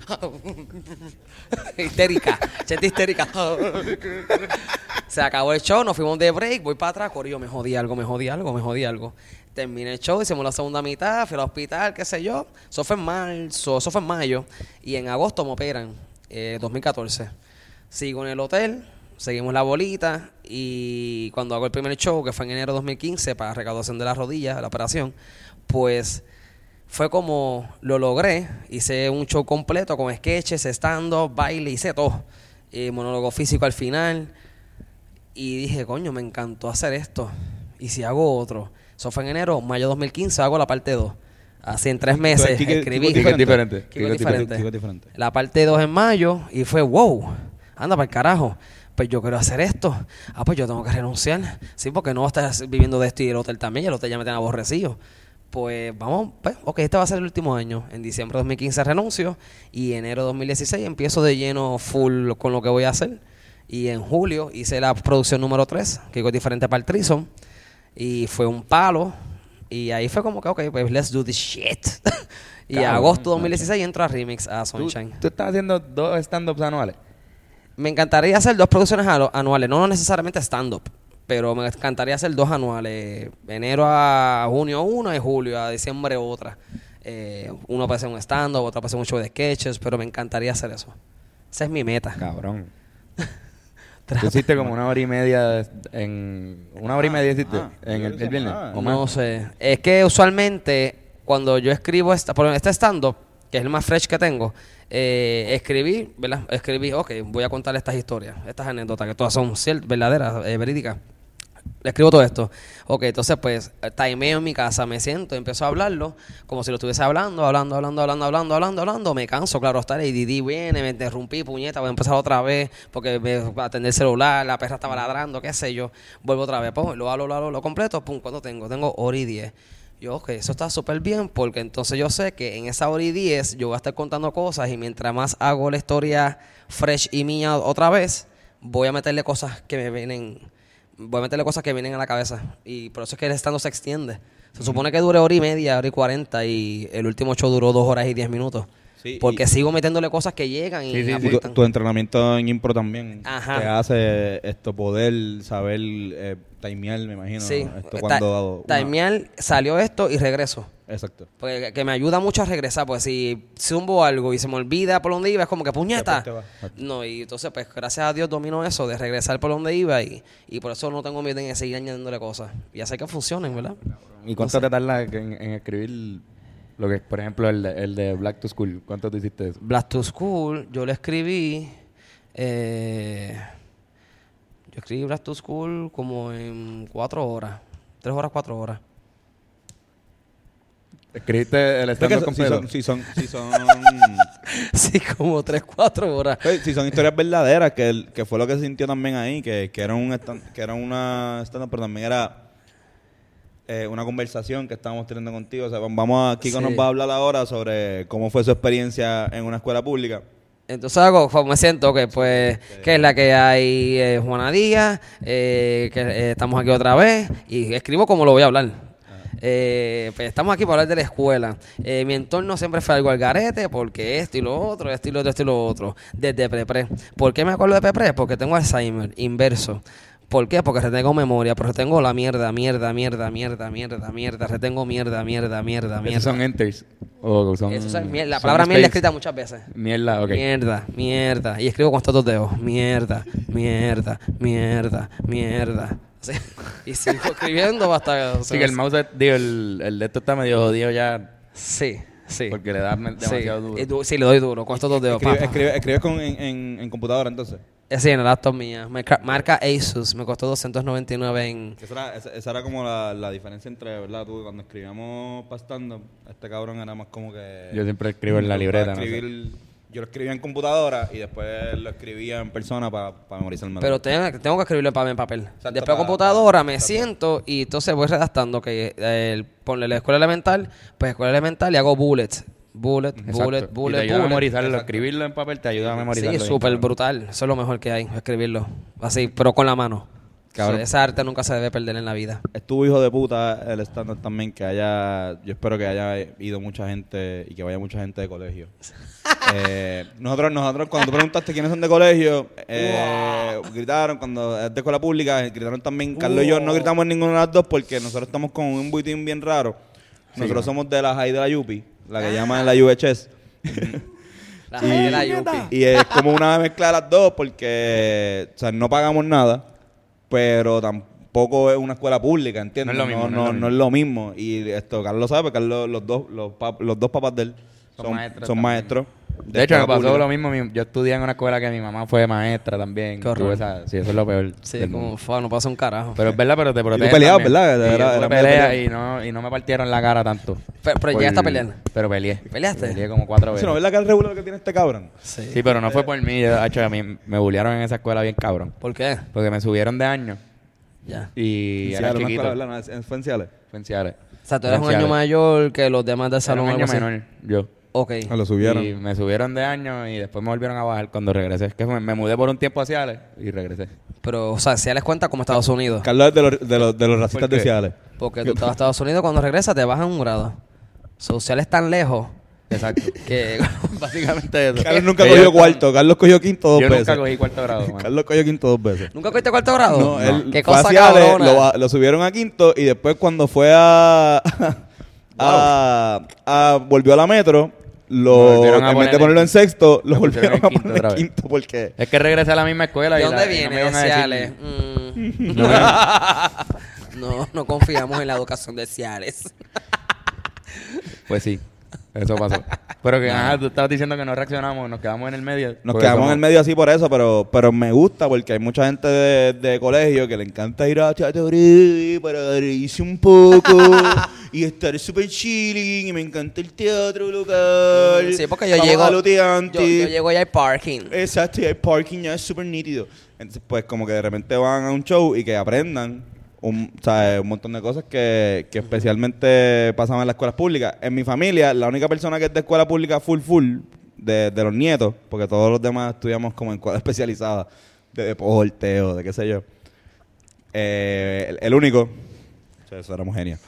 [laughs] histérica. Chente histérica. [laughs] Se acabó el show, nos fuimos de break, voy para atrás, corrió, me jodí algo, me jodí algo, me jodí algo. Terminé el show, hicimos la segunda mitad, fui al hospital, qué sé yo. Eso fue en marzo, eso fue en mayo. Y en agosto me operan, eh, 2014. Sigo en el hotel, seguimos la bolita y cuando hago el primer show, que fue en enero de 2015, para recaudación de la rodilla, la operación, pues fue como lo logré. Hice un show completo con sketches, stand-up, baile, hice todo. Eh, monólogo físico al final. Y dije, coño, me encantó hacer esto. Y si hago otro. Eso fue en enero, mayo 2015, hago la parte 2. Así en tres meses escribí. Es diferente. Kiko es Kiko- diferente. Kiko es diferente. La parte 2 en mayo y fue, wow, anda para el carajo. Pues yo quiero hacer esto. Ah, pues yo tengo que renunciar. Sí, porque no estar viviendo de esto y el hotel también. y El hotel ya me tiene aborrecido. Pues vamos, pues, ok, este va a ser el último año. En diciembre de 2015 renuncio y enero de 2016 empiezo de lleno full con lo que voy a hacer. Y en julio hice la producción número 3, que es diferente para el Trison. Y fue un palo. Y ahí fue como que, ok, pues let's do this shit. [laughs] y Cabrón, agosto 2016 entro a Remix a ¿Tú, Sunshine. tú estás haciendo dos stand-ups anuales. Me encantaría hacer dos producciones anu- anuales, no necesariamente stand-up, pero me encantaría hacer dos anuales. Enero a junio una y julio a diciembre otra. Eh, uno puede ser un stand-up, otro puede ser un show de sketches, pero me encantaría hacer eso. Esa es mi meta. Cabrón. [laughs] Tú hiciste como una hora y media en... Una hora y media hiciste ah, en el, el viernes. ah. No sé. Es que usualmente cuando yo escribo esta, por ejemplo, este stand-up, que es el más fresh que tengo, eh, escribí, ¿verdad? Escribí, ok, voy a contar estas historias, estas anécdotas, que todas son ciertas, verdaderas, eh, verídicas. Le escribo todo esto. Ok, entonces pues timeo en mi casa, me siento, empiezo a hablarlo, como si lo estuviese hablando, hablando, hablando, hablando, hablando, hablando, hablando, me canso, claro, está el Didi viene, me interrumpí, puñeta, voy a empezar otra vez, porque me a atender el celular, la perra estaba ladrando, qué sé yo, vuelvo otra vez, pum, lo hablo, lo hablo, lo completo, pum, ¿cuánto tengo? Tengo hora y diez. Yo, ok, eso está súper bien, porque entonces yo sé que en esa hora y diez yo voy a estar contando cosas y mientras más hago la historia fresh y mía otra vez, voy a meterle cosas que me vienen voy a meterle cosas que vienen a la cabeza. Y por eso es que el stand se extiende. Se supone que dure hora y media, hora y cuarenta, y el último show duró dos horas y diez minutos. Sí, porque y- sigo metiéndole cosas que llegan y Sí, sí, sí. Y tu, aportan. tu entrenamiento en impro también Ajá. te hace esto poder saber eh, timear, me imagino. Sí, Esto Ta- cuando una- timear, salió esto y regreso. Exacto. Porque que me ayuda mucho a regresar, pues si zumbo algo y se me olvida por dónde iba, es como que puñeta. No, y entonces, pues gracias a Dios domino eso de regresar por donde iba y, y por eso no tengo miedo en seguir añadiéndole cosas. Y hacer que funcionen, ¿verdad? ¿Y cuánto te tarda en, en escribir lo que, por ejemplo, el, de- el de Black to School? ¿Cuánto te hiciste eso? Black to School, yo le escribí. eh, yo escribí Black to School como en cuatro horas. Tres horas, cuatro horas. ¿Escribiste el stand-up completo? son, si son, si son, [laughs] Sí, como tres, cuatro horas. pues, si son historias verdaderas, que, el- que fue lo que se sintió también ahí, que, que era un stand- que era una stand pero también era eh, una conversación que estábamos teniendo contigo. O sea, vamos a, Kiko Sí. nos va a hablar ahora sobre cómo fue su experiencia en una escuela pública. Entonces hago, pues, me siento que pues, que es la que hay eh, Juana Díaz, eh, que eh, estamos aquí otra vez y escribo como lo voy a hablar. Eh, pues estamos aquí para hablar de la escuela. Eh, mi entorno siempre fue algo al garete, porque esto y lo otro, esto y lo otro, esto y lo otro, desde pre-pre. ¿Por qué me acuerdo de pre-pre? Porque tengo Alzheimer, inverso. ¿Por qué? Porque retengo memoria, pero retengo la mierda, mierda, mierda, mierda, mierda, mierda, retengo mierda, mierda, mierda, ¿Esos mierda. son enters? ¿O son, Eso es mier- la palabra mierda escrita muchas veces. Mierda, ok. Mierda, mierda. Y escribo con estos dos dedos. Mierda, mierda, mierda, mierda. [laughs] Y sigo escribiendo hasta... Sí, que el mouse, digo, el, el de esto está medio jodido ya. Sí, Sí. Porque le das demasiado sí. duro. Du- sí, le doy duro. Con estos dos dedos. Escribe, pa, pa. escribe, escribes con, en, en, en computadora entonces. Eh, Sí, en el laptop mía. Marca, marca Asus. Me costó 299 en... Esa era, esa, esa era como la, la diferencia entre, ¿verdad? Tú, cuando escribíamos pastando, este cabrón era más como que... Yo siempre escribo en la libreta, no sé. Yo lo escribía en computadora y después lo escribía en persona para memorizarme. Pero tengo, tengo que escribirlo en papel. en papel. Exacto, Después pa- computadora me exacto. siento y entonces voy redactando que eh, el- ponle la escuela elemental, pues escuela elemental y hago bullets. Bullet, Exacto. bullet, Y te bullet, ayuda a bullet. memorizarlo. Exacto. Escribirlo en papel te ayuda a memorizarlo. Sí, súper brutal. Eso es lo mejor que hay, escribirlo. Así, pero con la mano. Cabrón. Esa arte nunca se debe perder en la vida. Estuvo hijo de puta el estándar también que haya, yo espero que haya ido mucha gente y que vaya mucha gente de colegio. [laughs] Eh, nosotros, nosotros cuando tú preguntaste quiénes son de colegio, eh, gritaron, cuando es de escuela pública, gritaron también, Carlos y yo no gritamos en ninguna de las dos porque nosotros estamos con un buitín bien raro. Nosotros somos de la High de la Yupi, la que llaman la UHS. [laughs] La gente de la Yupi. Y es como una mezcla de las dos porque, o sea, no pagamos nada, pero tampoco es una escuela pública, ¿entiendes? No es lo mismo, No, no es lo mismo. Y esto, Carlos sabe, Carlos, los dos, los, pap- los dos papás de él Son son, maestros son también. maestros. De hecho, me pasó pública. lo mismo. mi- Yo estudié en una escuela que mi mamá fue maestra también. Esa- sí, eso es lo peor. Sí, como fue, no pasa un carajo. Pero es verdad, pero te protege. peleabas, también. ¿verdad? Sí, Era- yo pelea y no, y no me partieron la cara tanto. Pero, pero Por- llegaste a pelear. Pero peleé. ¿Peleaste? Peleé como cuatro veces. ¿No ves la cara regular que tiene este cabrón? Sí. Sí, pero no fue por mí. Yo, hacho, a mí me bullearon en esa escuela bien cabrón. ¿Por qué? Porque me subieron de año Ya. y En era chiquito. escuela, en Ciales. Fue en Ciales. O sea, tú eres un año mayor que los demás del Era salón. un año menor, yo. Ok. Ah, lo subieron. Y me subieron de año y después me volvieron a bajar cuando regresé. Es que me, me mudé por un tiempo a Ciales y regresé. Pero, o sea, si les cuenta como Estados Unidos. Carlos es de los, de los, de los racistas qué? de Ciales. Porque tú estás a Estados Unidos, cuando regresas te bajan un grado. Sociales tan lejos Exacto. [laughs] que... [laughs] Básicamente eso. Carlos nunca Ellos cogió están- cuarto. Carlos cogió quinto dos Yo veces. nunca cogí cuarto grado, [laughs] mano. Carlos cogió quinto dos veces. ¿Nunca cogiste cuarto grado? No, él Qué fue a cosa Ciales, cabrona. lo, ba- lo subieron a quinto y después cuando fue a, a, a- volvió a la metro, Lo lo, volvieron a en vez de ponerlo en sexto, lo lo volvieron a quinto poner otra en vez. quinto porque Es que regresé a la misma escuela ¿De y, dónde la- y no viene? Ciales. Mm. No [laughs] no, no confiamos en la educación de Ciales. Pues sí, eso pasó. Pero que, [laughs] ajá, tú estabas diciendo que no reaccionamos, nos quedamos en el medio. nos quedamos somos- en el medio así por eso, pero, pero me gusta porque hay mucha gente de, de colegio que le encanta ir a Chateaubriand para reírse un poco [laughs] y estar súper chilling y me encanta el teatro local. Sí, porque yo Vamos llego... a Yo, yo llego y hay parking. Exacto, y el parking ya es súper nítido. Entonces, pues, como que de repente van a un show y que aprendan un, ¿sabes? un montón de cosas que, que especialmente pasaban en las escuelas públicas. En mi familia, la única persona que es de escuela pública full full, de, de los nietos, porque todos los demás estudiamos como en escuelas [laughs] especializadas, de deporte o de qué sé yo. Eh, el, el único, o sea, eso éramos genios.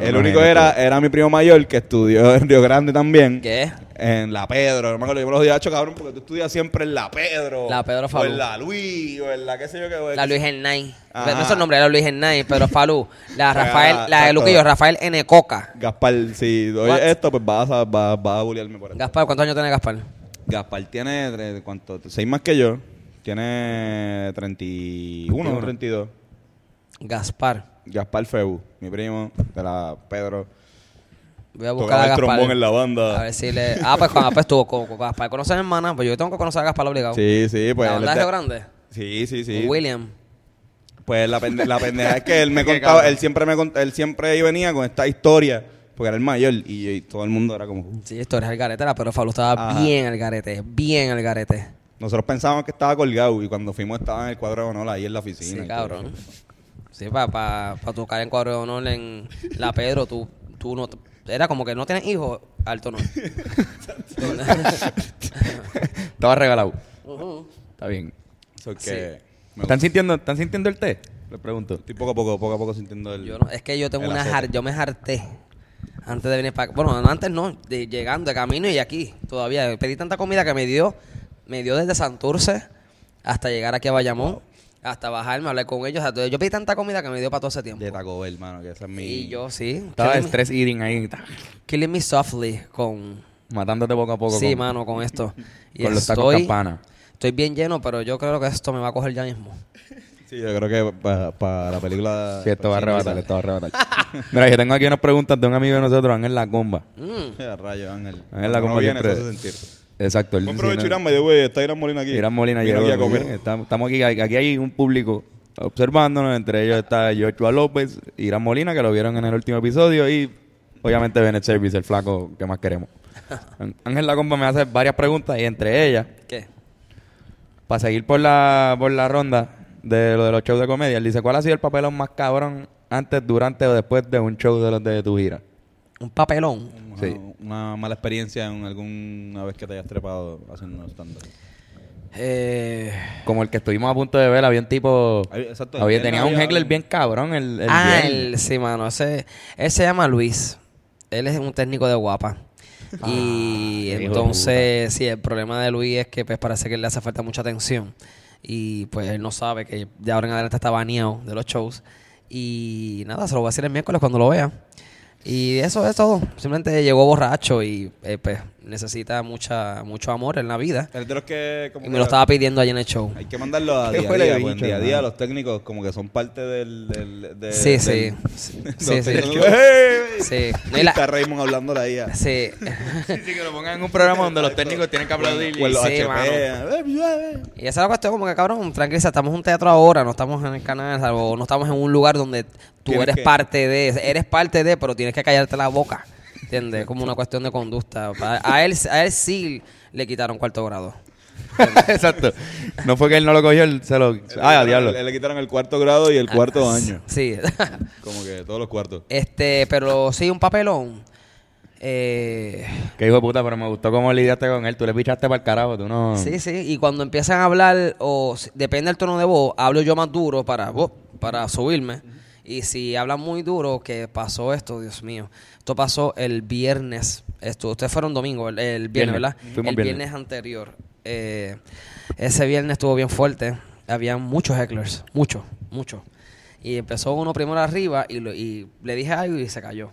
El único era, era mi primo mayor que estudió en Río Grande también. ¿Qué? En la Pedro, no me acuerdo, yo me los días cabrón, porque tú estudias siempre en la Pedro. La Pedro O Falú. en la Luis, o en la qué sé yo qué. La Luis Hernay. Ajá. No es el nombre, era Luis Hernay, pero Falú. La [laughs] Ah, Rafael, la de exacto. Luquillo, Rafael N. Coca. Gaspar, si doy What? esto, pues vas a, vas, vas a bullearme por esto. Gaspar, ¿cuántos años tiene Gaspar? Gaspar tiene, ¿cuánto? Seis más que yo. Tiene 31 o 32. Gaspar. Gaspar Febu, mi primo, de la Pedro. Voy a buscar Tocaba a el Gaspar. trombón en la A banda. ver si le. Ah, pues con Gaspar estuvo con, con Gaspar. ¿Conocen hermana? Pues yo tengo que conocer a Gaspar obligado. Sí, sí, pues. ¿La banda es de Grande? Sí, sí, sí. William. Pues la, pende- la pendeja es que él me [laughs] contaba, cabrón. él siempre me cont- él siempre venía con esta historia, porque era el mayor y, y todo el mundo era como, "Uh". Sí, historia al garete, era, pero Falú estaba Ajá. bien al garete. Bien al garete. nosotros pensábamos que estaba colgado y cuando fuimos estaba en el cuadro de honor ahí en la oficina. Sí, todo. Sí, para pa, pa tocar en cuadro de honor en la Pedro, tú, tú no. Era como que no tienes hijos, alto no. Estaba regalado. Está bien. So que Sí. me ¿Están sintiendo, ¿Están sintiendo el té? Le pregunto. Estoy poco a poco, poco a poco sintiendo el... Yo no, es que yo tengo una jar, yo me harté antes de venir para Bueno, no, antes no, de, llegando de camino y aquí todavía. Pedí tanta comida que me dio, me dio desde Santurce hasta llegar aquí a Bayamón, hasta bajarme, hablar con ellos. O sea, yo pedí tanta comida que me dio para todo ese tiempo. De Taco Bell, hermano, que esa es mi... Y yo sí. Estaba killing me- stress eating ahí, Killing me softly con. matándote poco a poco. Sí, con, mano, con esto. [laughs] Y con los tacos estoy, campana. estoy bien lleno, pero yo creo que esto me va a coger ya mismo. Sí, yo creo que para la película... Sí, esto va a arrebatar, esto va a arrebatar. [laughs] Mira, yo tengo aquí unas preguntas de un amigo de nosotros, Ángel La Comba. Mm. Rayo, Ángel. Ángel la como no viene, siempre. Exacto. Buen provecho, Irán, by the way. Está Irán Molina aquí. Irán Molina Vino llegó. aquí a comer. Estamos, estamos aquí, aquí hay un público observándonos, entre ellos está Joshua López, Irán Molina, que lo vieron en el último episodio, y obviamente Bennett Service, el flaco que más queremos. [laughs] Ángel La Comba me hace varias preguntas y entre ellas, ¿Qué? para seguir por la, por la ronda de lo de los shows de comedia, él dice, ¿cuál ha sido el papelón más cabrón antes, durante o después de un show de los de tu gira? Un papelón. Sí. Una mala experiencia en alguna vez que te hayas trepado haciendo stand-up. Eh, Como el que estuvimos a punto de ver, había un tipo... Exacto, había, tenía un había- heckler bien cabrón el, el ah, el, sí, mano. Ese, él se llama Luis. Él es un técnico de guapa. y hijo de entonces, sí, el problema de Luis es que pues parece que le hace falta mucha atención. Y pues él no sabe que de ahora en adelante está baneado de los shows. Y nada, se lo voy a decir el miércoles cuando lo vea. Y eso es todo. Simplemente llegó borracho y eh, pues necesita mucha mucho amor en la vida. Es de los que... Como Y que me lo estaba pidiendo allí en el show. Hay que mandarlo a [laughs] Qué día a huele día. bicho, pues en día a hermano. día los técnicos como que son parte del... del de, Sí, sí. del- [laughs] Sí, los sí. técnicos, ¡Hey! Sí. No, Y y la- está Raymond hablando la IA. sí. [laughs] Sí, sí, que lo pongan en un programa donde los técnicos tienen que aplaudir. O en los Sí, HP. mano. eh, Y esa es la cuestión, como que cabrón, tranquiliza, estamos en un teatro ahora, no estamos en el canal, o no estamos en un lugar donde tú Tienes eres que- parte de, eres parte de, pero tienes que callarte la boca. ¿Entiendes? Como una cuestión de conducta. A, él, a él sí le quitaron cuarto grado. [laughs] Exacto. No fue que él no lo cogió, él se lo... Le Ay, a quitaron- diablo. Le, le quitaron el cuarto grado y el cuarto año. Sí. [laughs] Como que todos los cuartos. este, pero sí, un papelón. Eh, Qué hijo de puta, pero me gustó cómo lidiaste con él. Tú le pichaste para el carajo, tú no... Sí, sí, y cuando empiezan a hablar, o depende del tono de voz, hablo yo más duro para, oh, para subirme. Y si hablan muy duro, que pasó esto, Dios mío. Esto pasó el viernes. Esto, ustedes fueron domingo, el, el viernes, Viernes. ¿verdad? Fuimos el viernes. viernes, anterior. Eh, ese viernes estuvo bien fuerte. Había muchos hecklers, muchos, muchos. Y empezó uno primero arriba y, lo- y le dije algo y se cayó.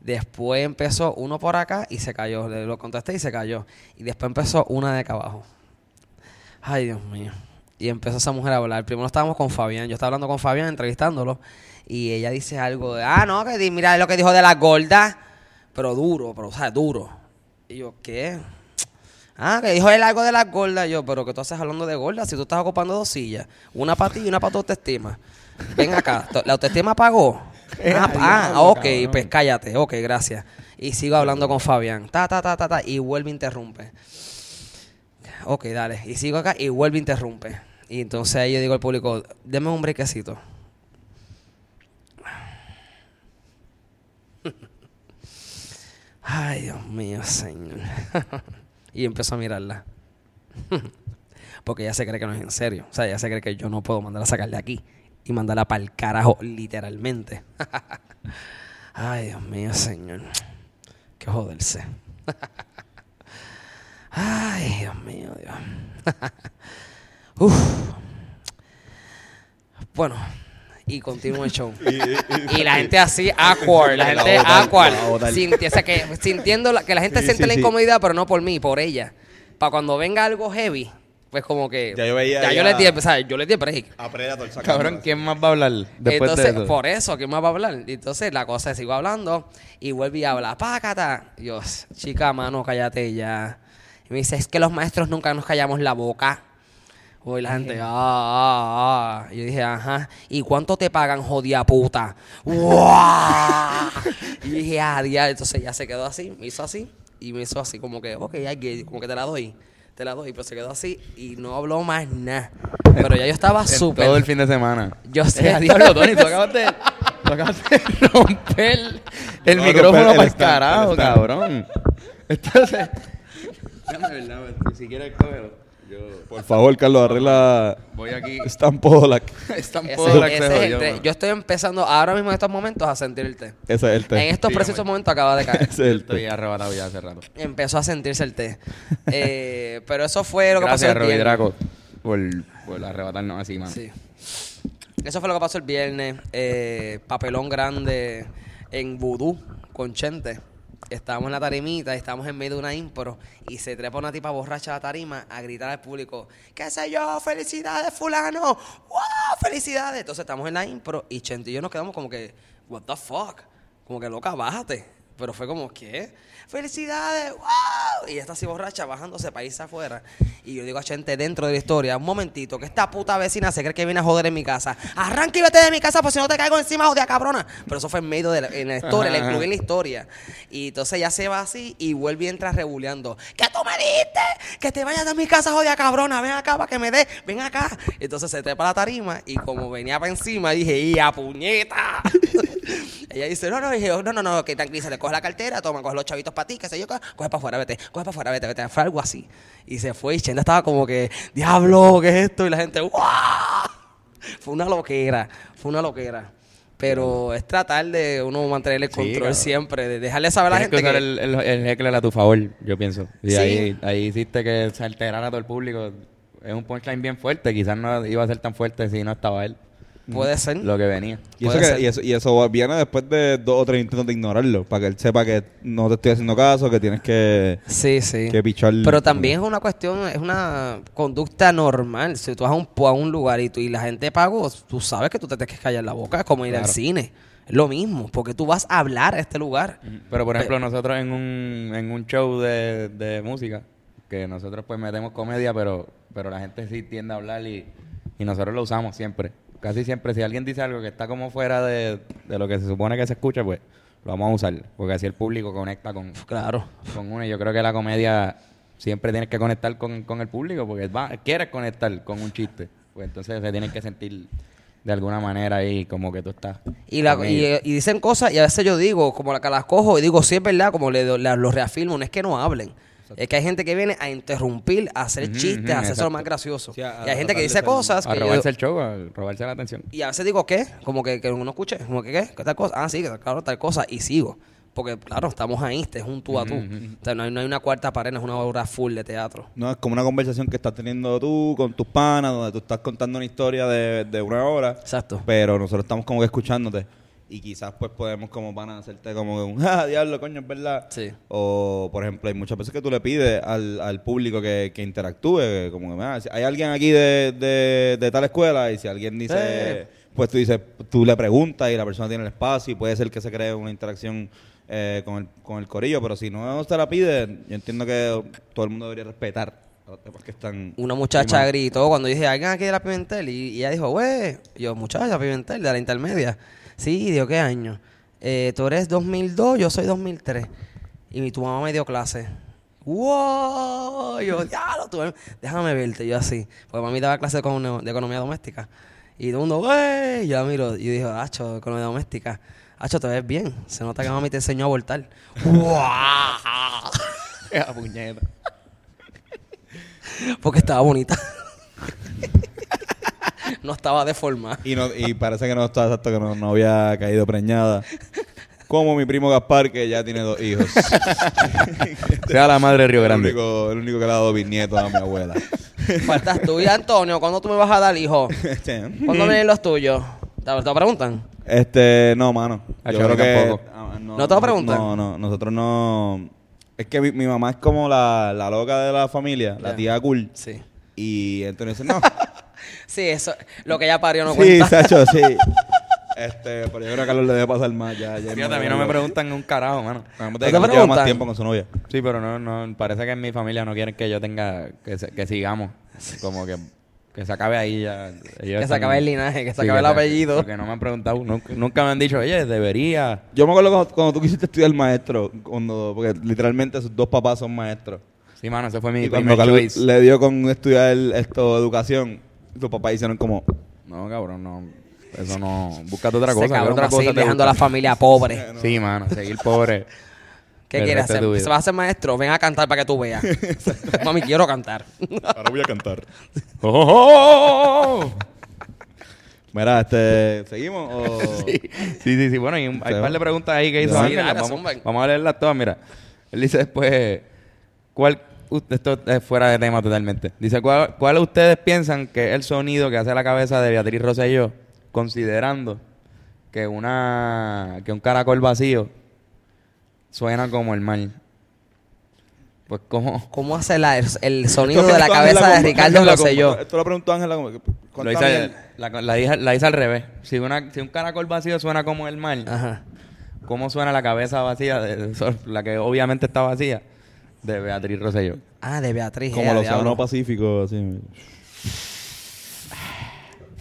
Después empezó uno por acá y se cayó. Le lo contesté y se cayó. Y después empezó una de acá abajo. Ay, Dios mío. Y empezó esa mujer a hablar. Primero estábamos con Fabián. Yo estaba hablando con Fabián, entrevistándolo. Y ella dice algo de, ah, no, que mira lo que dijo de la gorda. Pero duro, pero, o sea, duro. Y yo, ¿qué? Ah, que dijo él algo de la gorda. Yo, pero que tú haces hablando de gorda si tú estás ocupando dos sillas. Una para ti y una para tu autoestima. Ven acá, ¿la autoestima pagó? [laughs] Ah, ah, ok, pues cállate, ok, gracias. Y sigo hablando con Fabián. Ta, ta, ta, ta, ta. Y vuelve e interrumpe. Ok, dale. Y sigo acá y vuelve e interrumpe. Y entonces ahí yo digo al público, deme un brequecito. Ay, Dios mío, señor. y empezó a mirarla. Porque ella se cree que no es en serio. O sea, ella se cree que yo no puedo mandarla a sacar de aquí. Y mandarla para el carajo, literalmente. Ay, Dios mío, señor. Qué joderse. Ay, Dios mío, Dios. Uf. Bueno, y continúa el show. [laughs] y la gente así, awkward. La La gente awkward. Sinti- o sea, que, sintiendo la- que la gente Sí, siente sí, la sí. incomodidad, pero no por mí, por ella. Para cuando venga algo heavy, pues como que. Ya yo veía Ya yo le di, o sea, yo le di break. A Predator sacando. Cabrón, ¿quién más va a hablar después Entonces, de eso? por eso, ¿quién más va a hablar? Y Entonces, la cosa es, sigo hablando y vuelve y habla, pácata. Yo, chica, mano, cállate ya. Y me dice, es que los maestros nunca nos callamos la boca. Hoy la gente, ah, ah, ah. Y yo dije, ajá. ¿Y cuánto te pagan, jodida puta? ¡Guau! [laughs] Y dije, ah. Entonces ya se quedó así, me hizo así. Y me hizo así, como que, ok, que- como que te la doy. Te la doy, pero se quedó así y no habló más nada. Pero ya yo estaba súper. Todo el fin de semana. Yo [laughs] sé, Eh, diablo, Tony, tú acabas de, [laughs] tú acabas de romper el No, micrófono para el carajo, cabrón. Entonces, déjame ver, déjame ver, si quieres cógelo. Yo Por favor, Carlos, arregla. voy aquí. Polak. [laughs] Están Ese- por ese es el té. Yo estoy empezando ahora mismo en estos momentos a sentir el té. Ese es el té. En estos Dígame. precisos momentos acaba de caer. [laughs] Ese es el Estoy té. arrebatado ya hace rato. Empezó a sentirse el té. Eh, [laughs] pero eso fue lo que Gracias, pasó viernes. Draco, por, por arrebatarnos así, mano. Sí. Eso fue lo que pasó el viernes. Eh, papelón grande en Vudú con Chente. Estábamos en la tarimita, estábamos en medio de una impro y se trepa una tipa borracha a la tarima a gritar al público, qué sé yo, felicidades fulano, wow, felicidades. Entonces estamos en la impro y Chente y yo nos quedamos como que, what the fuck, como que loca, bájate. Pero fue como, ¿qué? ¡Felicidades! ¡Wow! Y esta así borracha bajándose país afuera. Y yo digo a Chente dentro de la historia, un momentito, que esta puta vecina se cree que viene a joder en mi casa. Arranca y vete de mi casa, pues si no te caigo encima, jodida cabrona. Pero eso fue en medio de la, en la historia, la incluí en la historia. Y entonces ya se va así y vuelve y entra rebuleando. ¿Qué tú me diste? Que te vayas de mi casa, jodida cabrona. Ven acá para que me dé. Ven acá. Entonces se trepa la tarima y como venía para encima, dije, ¡ya puñeta! [laughs] Ella dice, no, no, dije, no, no, no, que tranquilízate, coge la cartera, toma, coge los chavitos para ti, qué sé yo, co- coge para afuera, vete, coge para afuera, vete, vete, fue algo así. Y se fue y Chenda estaba como que, diablo, ¿qué es esto? Y la gente, ¡guau! [laughs] Fue una loquera, fue una loquera. Pero es tratar de uno mantener el control siempre, de dejarle saber a la Tienes que gente usar que... el, el, el heckler a tu favor, yo pienso. Y Sí. ahí, ahí hiciste que se alterara todo el público. Es un punchline bien fuerte. Quizás no iba a ser tan fuerte si no estaba él. Puede ser. Lo que venía. Y eso, que- y, eso, y eso viene después de dos o tres intentos de ignorarlo, para que él sepa que no te estoy haciendo caso, que tienes que, Sí, sí. que pichar. Pero también es una cuestión, es una conducta normal. Si tú vas a un, a un lugar y, tú, y la gente pagó, tú sabes que tú te tienes que callar la boca. Es como ir al cine. Es lo mismo, porque tú vas a hablar a este lugar. Pero por ejemplo, nosotros en un, en un show de, de música, que nosotros pues metemos comedia, pero, pero la gente sí tiende a hablar y, y nosotros lo usamos siempre. Casi siempre, si alguien dice algo que está como fuera de, de lo que se supone que se escucha, pues lo vamos a usar. Porque así el público conecta con, Claro. con uno. Y yo creo que la comedia siempre tienes que conectar con, con el público porque va, quieres conectar con un chiste. Pues entonces se tienen que sentir de alguna manera ahí como que tú estás. Y, la, y, dicen cosas y a veces yo digo, como la que las cojo y digo, sí es verdad, como le, la- lo reafirmo, no es que no hablen. Es que hay gente que viene a interrumpir, a hacer Ujú, chistes, ujú, a hacerse lo exacto. más gracioso. Sí, a- y hay gente que de dice ser- cosas a que yo- robarse el show, a robarse la atención. y a veces digo, ¿qué? Como que, que uno escuche, como que, ¿qué? ¿Qué tal cosa? Ah, sí, que claro, tal cosa, y sigo. Porque, claro, estamos ahí, este es un tú a tú. O sea, no hay, no hay una cuarta pared, no es una obra full de teatro. No, es como una conversación que estás teniendo tú con tus panas, donde tú estás contando una historia de, de una hora. Exacto. Pero nosotros estamos como que escuchándote. Y quizás pues podemos como panas hacerte como un, [laughs] ah, diablo, coño, es verdad. Sí. O, por ejemplo, hay muchas veces que tú le pides al, al público que, que interactúe. que Como que, "Mira, si hay alguien aquí de, de, de tal escuela y si alguien dice... Eh. Pues tú dices, tú le preguntas y la persona tiene el espacio y puede ser que se cree una interacción eh, con, el, con el corillo. Pero si no se la pide, yo entiendo que todo el mundo debería respetar a los demás que están... Una muchacha gritó cuando dije, alguien aquí de la Pimentel. Y, y ella dijo, güey, Y yo, muchacha, Pimentel, de la intermedia. Sí, digo, ¿qué año? Eh, tú eres 2002, yo soy 2003. Y mi- tu mamá me dio clase. ¡Wow! Yo, diablo, tú, déjame verte. Yo así. Porque mami daba clase de, econo- de economía doméstica. Y todo el mundo, güey. Yo la miro y dije, Hacho, economía doméstica. Hacho, te ves bien. Se nota que mami te enseñó a abortar. ¡Wow! Puñeta. [laughs] Porque estaba bonita. [laughs] no estaba deformada. Y, no, y parece que no está exacto, que no, no había caído preñada. Como mi primo Gaspar, que ya tiene dos hijos. Sea la madre de Río el, Grande. único, el único que le ha dado bisnietos a mi abuela. Faltas tú y Antonio, ¿cuándo tú me vas a dar hijo? Este, ¿Cuándo vienen los tuyos? ¿Te, te lo preguntan? Este, no, mano. Ah, Yo yo creo que. tampoco. ah, ¿No te lo preguntan? No, no. Nosotros no. Es que mi, mi mamá es como la, la loca de la familia, la tía cool. Sí. Y entonces dice, no. [laughs] Sí, eso, lo que ella parió no sí, cuenta. Sacho, sí. [laughs] Este, pero yo creo que a Carlos le debe pasar más. Ya, ya Fíjate, a mí no me preguntan un carajo, mano. Vamos más tiempo con su novia. Sí, pero no, no, parece que en mi familia no quieren que yo tenga, que, se- que sigamos. Como que, que se acabe ahí ya. Ellos Que se están- acabe el linaje, que se Sí, acabe el apellido. Porque no me han preguntado, nunca, nunca me han dicho, oye, debería. Yo me acuerdo cuando, cuando tú quisiste estudiar maestro, cuando, porque literalmente sus dos papás son maestros. Sí, mano, ese fue mi y cuando primer Carlos choice. le dio con estudiar esto, educación, sus papás hicieron como, No, cabrón, no. Eso no. Búscate otra cosa. ¿qué cabrón otra cosa dejando a la familia pobre. Sí, mano, seguir pobre. [laughs] ¿Qué el quiere resto de hacer? ¿Se va a hacer maestro? Ven a cantar para que tú veas. [laughs] Mami, quiero cantar. [laughs] ahora voy a cantar. ¡Oh, oh, oh, oh! Mira, este, ¿seguimos o...? Sí, sí, sí, sí. Bueno, y un- hay par de preguntas ahí que hizo Sí, Ángel. dale, Vamos, a leerlas todas. Mira, él dice después, ¿cuál, esto es fuera de tema totalmente. Dice, ¿cuál, ¿cuál ustedes piensan que es el sonido que hace la cabeza de Beatriz Rosselló, considerando que una que un caracol vacío suena como el mar. Pues como... ¿Cómo hace la- el, el sonido de la cabeza de como- Ricardo Rosselló? como- Esto lo preguntó Ángela. Lo ¿cuánta hice, la, la, hice- la hice al revés. Si, una, si un caracol vacío suena como el mar, Ajá. ¿cómo suena la cabeza vacía? De, de- [laughs] la que obviamente está vacía, de Beatriz Rosselló. Ah, de Beatriz. Como eh, el. Océano Pacífico, así.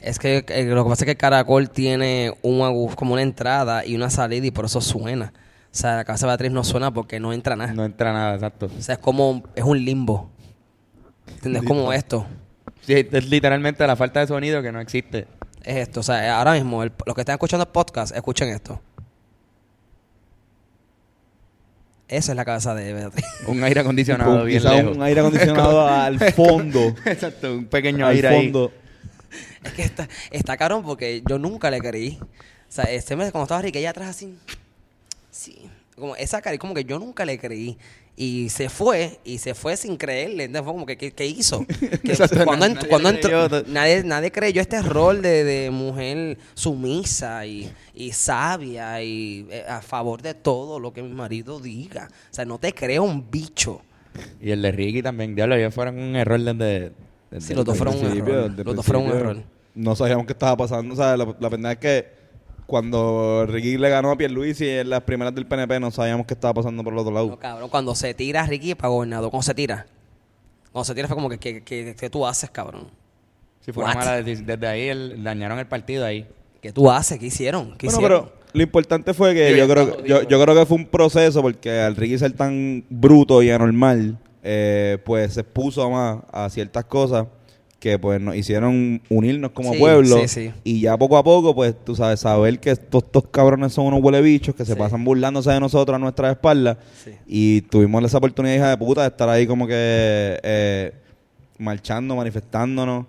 Es que eh, lo que pasa es que el caracol tiene un agu- como una entrada y una salida y por eso suena. O sea, la cabeza de Beatriz no suena porque no entra nada. No entra nada, exacto. O sea, es como, es un limbo. ¿Entiendes? Como esto. Sí, es literalmente la falta de sonido que no existe. Es esto. O sea, ahora mismo, el- los que están escuchando el podcast, escuchen esto. Esa es la cabeza de Beatriz. [laughs] Un aire acondicionado Con bien quizá lejos. un aire acondicionado [laughs] al fondo. Exacto, un pequeño al aire ahí. fondo. Es que está, está cabrón porque yo nunca le creí. O sea, este mes cuando estaba Ricky allá atrás así. Sí. Como esa cara, como que yo nunca le creí. Y se fue, y se fue sin creerle. Entonces fue como que, ¿qué, hizo? [laughs] Que cuando nadie cuando creyó. entró, nadie, nadie creyó este rol de, de mujer sumisa y, y sabia y eh, a favor de todo lo que mi marido diga. O sea, no te creo un bicho. Y el de Ricky también. Diablo, ellos fueron un error desde... desde Sí, los dos fueron un error. Los dos fueron un error. No sabíamos qué estaba pasando. O sea, la, la verdad es que cuando Ricky le ganó a Pierluisi en las primeras del PNP, no sabíamos qué estaba pasando por el otro lado. No, cabrón, cuando se tira Ricky para gobernador, cuando se tira. Cuando se tira fue como que, que, que, que tú haces, cabrón. Sí, fue What? mala. Desde ahí el- dañaron el partido ahí. ¿Qué tú haces? ¿Qué hicieron? ¿Qué Bueno, hicieron? pero lo importante fue que Yo creo, yo, yo creo que fue un proceso porque al Ricky ser tan bruto y anormal, eh, pues se expuso más a ciertas cosas que pues nos hicieron unirnos como Sí, pueblo sí, sí. y ya poco a poco pues tú sabes saber que estos, estos cabrones son unos huele bichos que se pasan burlándose de nosotros a nuestras espaldas Sí. y tuvimos esa oportunidad hija de puta de estar ahí como que eh, marchando manifestándonos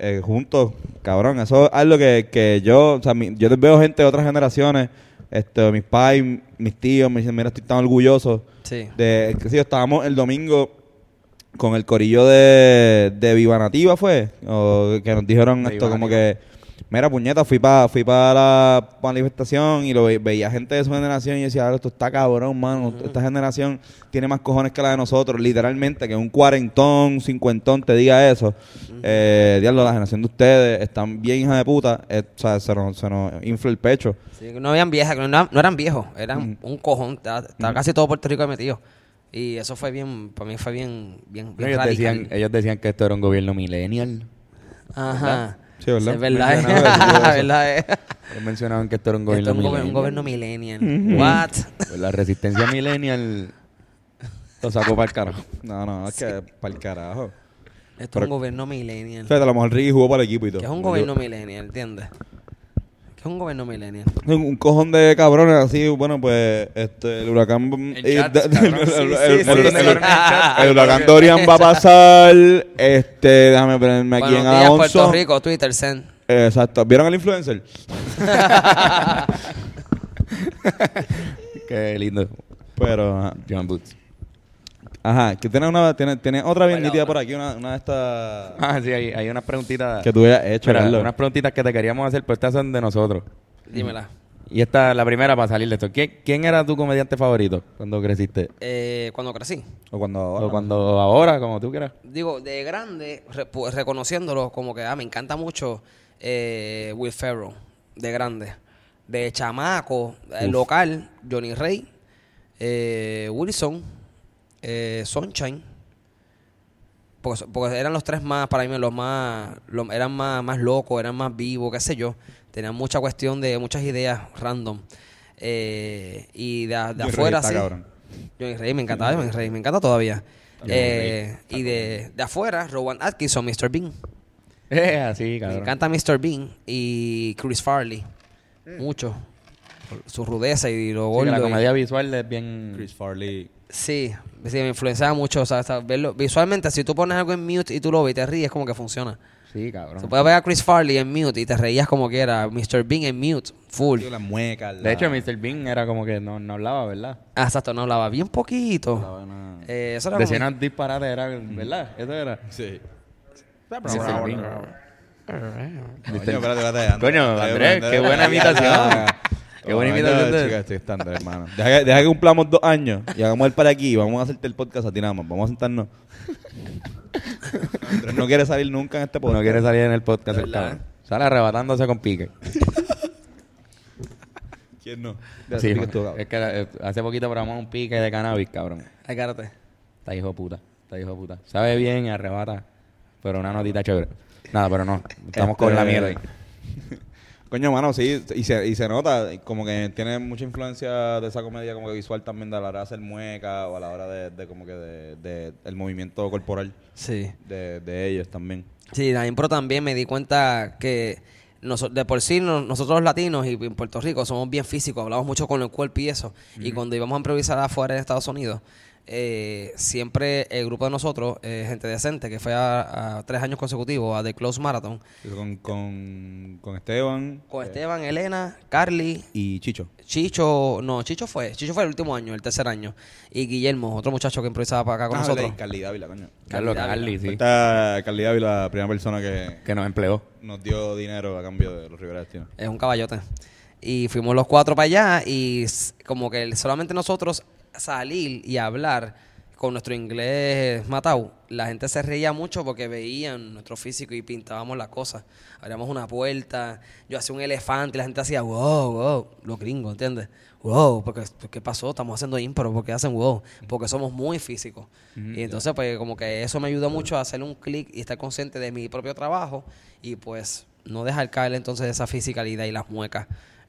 eh, juntos, cabrón. Eso es algo que, que yo, o sea, mi- yo veo gente de otras generaciones, este, mis pais, mis tíos, me dicen, mira, estoy tan orgulloso Sí. de que sí, estábamos el domingo con el corillo de, de Viva Nativa, fue, o que nos dijeron De esto Viva como Nativa. que, mira, puñeta, fui para fui pa la manifestación y lo ve- veía gente de su generación y decía, "Ah, esto está cabrón, mano, esta generación tiene más cojones que la de nosotros, literalmente, que un cuarentón, cincuentón te diga eso. Eh, diablo, la generación de ustedes están bien hija de puta, eh, o sea, se nos, se nos infla el pecho. Sí, no habían viejas, no, no eran viejos, eran un cojón. Estaba, estaba casi todo Puerto Rico metido. Y eso fue bien, para mí fue bien, bien, bien ellos, radical. decían, ellos decían que esto era un gobierno millennial. Ajá. Sí, ¿verdad? es verdad. Eso. verdad, eh. Ellos mencionaban que esto era un Esto gobierno es un, millennial. un gobierno millennial. What? Pues la resistencia millennial lo sacó para el carajo. No, no, es que para el carajo. Esto es un gobierno millennial. Fíjate, a lo mejor Ricky jugó para el equipo y todo. Que es un Yo- gobierno millennial, ¿entiendes? Es un gobierno millennial. Un, un cojón de cabrones así, bueno, pues este, el huracán... El- huracán Dorian va a pasar, este, déjame ponerme aquí en Alonso. Puerto Rico, Twitter, Zen. Exacto. ¿Vieron al influencer? [laughs] [laughs] Qué lindo. Pero. John Boots. Ajá, que tiene, una, tiene, tiene otra bien nítida por aquí, una, una de estas Ah, sí, hay, hay unas preguntitas. que tú hayas hecho, Carlos. unas preguntitas que te queríamos hacer, pero estas son de nosotros. Dímela. Y esta, la primera para salir de esto. ¿Quién, quién era tu comediante favorito cuando creciste? Eh, cuando crecí. O cuando ahora. O cuando ahora, como tú quieras. Digo, de grande, re- pu- reconociéndolo, como que ah, me encanta mucho eh, Will Ferrell, de grande. De chamaco, eh, local, Johnny Rey, eh, Wilson, eh, Sunshine. Porque, porque eran los tres más, para mí, los más, los- eran más, más locos, eran más vivos, qué sé yo. Tenían mucha cuestión de muchas ideas random. Eh, y de, de afuera, sí. Johnny Rey, me encantaba Johnny Rey, me encanta todavía. Eh, y de, de afuera, Rowan Atkinson, Mr. Bean. Eh, así, Me encanta Mr. Bean y Chris Farley. Mucho. Por Su rudeza y lo Sí, gordo. la y- comedia visual es bien... Chris Farley. Sí, sí, me influenciaba mucho. O sea, hasta verlo. Visualmente, si tú pones algo en mute y tú lo ves y te ríes, como que funciona. Sí, cabrón. Se puede ver a Chris Farley en mute y te reías como quiera. Mr. Bean en mute, full. La mueca. De hecho, Mr. Bean era como que no, no hablaba, ¿verdad? Ah, exacto, no hablaba bien poquito. Eh, eso era como- Decían disparates, era, ¿verdad? Eso era. Sí. Mr. Bean. Coño, espérate, espérate. Coño, Andrés, Andrés, qué buena imitación. Qué buena imitación estándar, hermano. Deja que, deja que cumplamos dos años y hagamos el para aquí vamos a hacerte el podcast a ti nada más. Vamos a sentarnos. Andrés no quiere salir nunca en este podcast. No quiere salir en el podcast, el cabrón. Sale arrebatándose con pique. ¿Quién no? Sí, Pique tú, cabrón. es que eh, hace poquito probamos un pique de cannabis, cabrón. Ay, cárate. Está hijo de puta. Está hijo de puta. Sabe bien y arrebata. Pero una notita chévere. Nada, pero no. Estamos con la Este, mierda ahí. Coño, mano, sí, y se, y se nota como que tiene mucha influencia de esa comedia como que visual también de a la hora de hacer mueca o a la hora de, de como que de, de- el movimiento corporal Sí. de, de ellos también. Sí, la impro también me di cuenta que noso- de por sí no- nosotros los latinos y en Puerto Rico somos bien físicos, hablamos mucho con el cuerpo y eso. Y cuando íbamos a improvisar afuera en Estados Unidos, eh, siempre el grupo de nosotros, eh, gente decente, que fue a, a tres años consecutivos a The Close Marathon, Con, con, con Esteban con eh, Esteban, Elena, Carly, y Chicho. Chicho, no, Chicho fue, Chicho fue el último año, el tercer año, y Guillermo, otro muchacho que improvisaba para acá con Ah, nosotros. Carly Dávila, coño. Carlos. Carly, sí. Esta Carly Dávila, la primera persona que Que nos empleó. nos dio dinero a cambio de los Rivera Destino. Es un caballote. Y fuimos los cuatro para allá y como que solamente nosotros salir y hablar con nuestro inglés matado, la gente se reía mucho porque veían nuestro físico y pintábamos las cosas. Abríamos una puerta, yo hacía un elefante y la gente hacía wow, wow, los gringos, ¿entiendes? Wow, porque ¿qué pasó? Estamos haciendo impro, porque hacen wow? Porque somos muy físicos. y entonces pues como que eso me ayudó mucho a hacer un clic y estar consciente de mi propio trabajo y pues no dejar caer entonces esa fisicalidad y las muecas.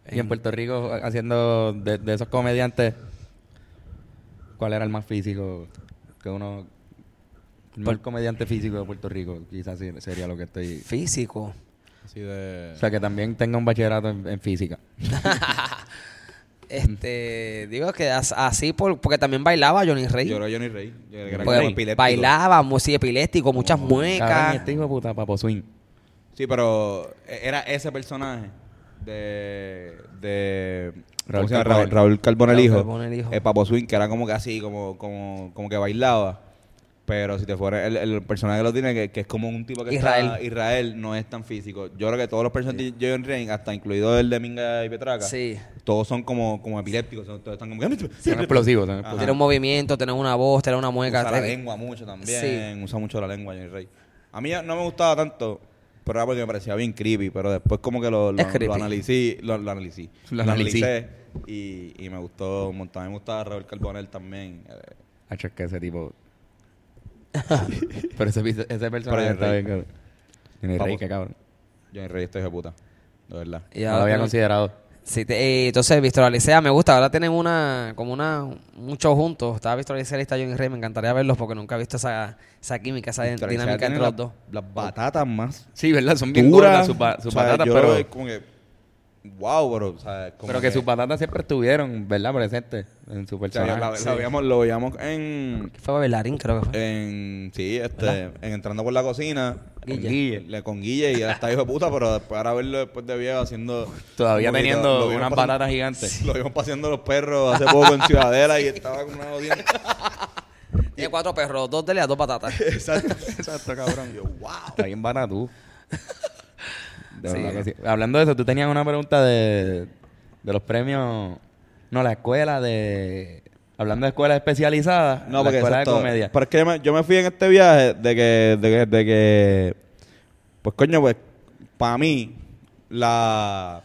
Y en Puerto Rico, haciendo de, de esos comediantes, ¿cuál era el más físico que uno... El mejor comediante físico de Puerto Rico, quizás sí sería lo que estoy... Físico. Así de... O sea, que también tenga un bachillerato en, en física. [laughs] Este, digo que as- así por, porque también bailaba Johnny Rey. Yo era Johnny Rey. Yo era epiléptico. bailaba, sí, epiléptico, muchas y muecas. este hijo de puta, Papo Swing. Sí, pero era ese personaje de... de Raúl Raúl Carbonell Raúl hijo. El Papo Swing, que era como que así, como, como, como que bailaba. Pero si te fuera el, el personaje que lo tiene, que, que es como un tipo que Israel. está... Israel no es tan físico. Yo creo que todos los personajes de Johnny Rey, hasta incluido el de Minga y Petraca, Sí. todos son como, como epilépticos. son- Todos están como... Son explosivos, explosivos. Tiene un movimiento, tiene una voz, tiene una mueca. Usa la lengua mucho también. Sí. Usa mucho la lengua, Johnny Rey. A mí no me gustaba tanto, pero era porque me parecía bien creepy. Pero después como que lo, lo, lo analicé, lo, lo analicé. Lo Lo analicé. analicé y, y me gustó un montón. A mí me gustaba Raúl Carbonell también. eh, Hacho, es que ese tipo... [laughs] Pero ese, ese personaje está bien, cabrón. Johnny. Rey, qué cabrón. Johnny Rey, estoy de puta. De verdad. Y No ahora lo había considerado. Sí, te- eh, entonces Víctor Alicea me gusta. Ahora tienen una, como una, un show juntos. Estaba Víctor Alicea y está Johnny Rey. Me encantaría verlos porque nunca he visto esa, esa química, esa dinámica entre la- los dos. Las batatas más Sí, ¿verdad? Son bien duras. sus, ba- sus O sea, yo pero... como que... Wow, bro. O sea, como Pero que sus patatas siempre estuvieron, ¿verdad? Presentes en su o sea, personaje. la- lo, veíamos, lo veíamos en... Que fue bailarín, creo que fue. En, sí, este, en entrando por la cocina, con Guille. Guille, le- con Guille y está hijo de puta, pero después ahora verlo después de viejo haciendo [laughs] Todavía teniendo unas patatas gigantes. [laughs] Lo vimos paseando los perros hace poco en Ciudadela y estaba con una audiencia. [laughs] Tiene cuatro perros, dos de dos patatas. Exacto. Exacto, cabrón. Yo, wow. Está bien barato tú. De Sí. verdad que sí. Hablando de eso, tú tenías una pregunta de, de los premios. No, la escuela de. Hablando de escuelas especializadas. No, la porque escuela de comedia. Pero es que yo me, yo me fui en este viaje de que, de que, de que pues coño, pues, para mí, la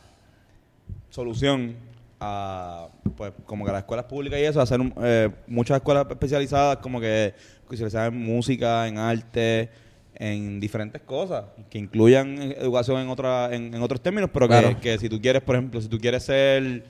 solución a, pues, como que las escuelas públicas y eso, hacer un- eh, muchas escuelas especializadas, como que especializadas en música, en arte, en diferentes cosas, que incluyan educación en, otra, en, en otros términos, pero que, Claro. que si tú quieres, por ejemplo, si tú quieres ser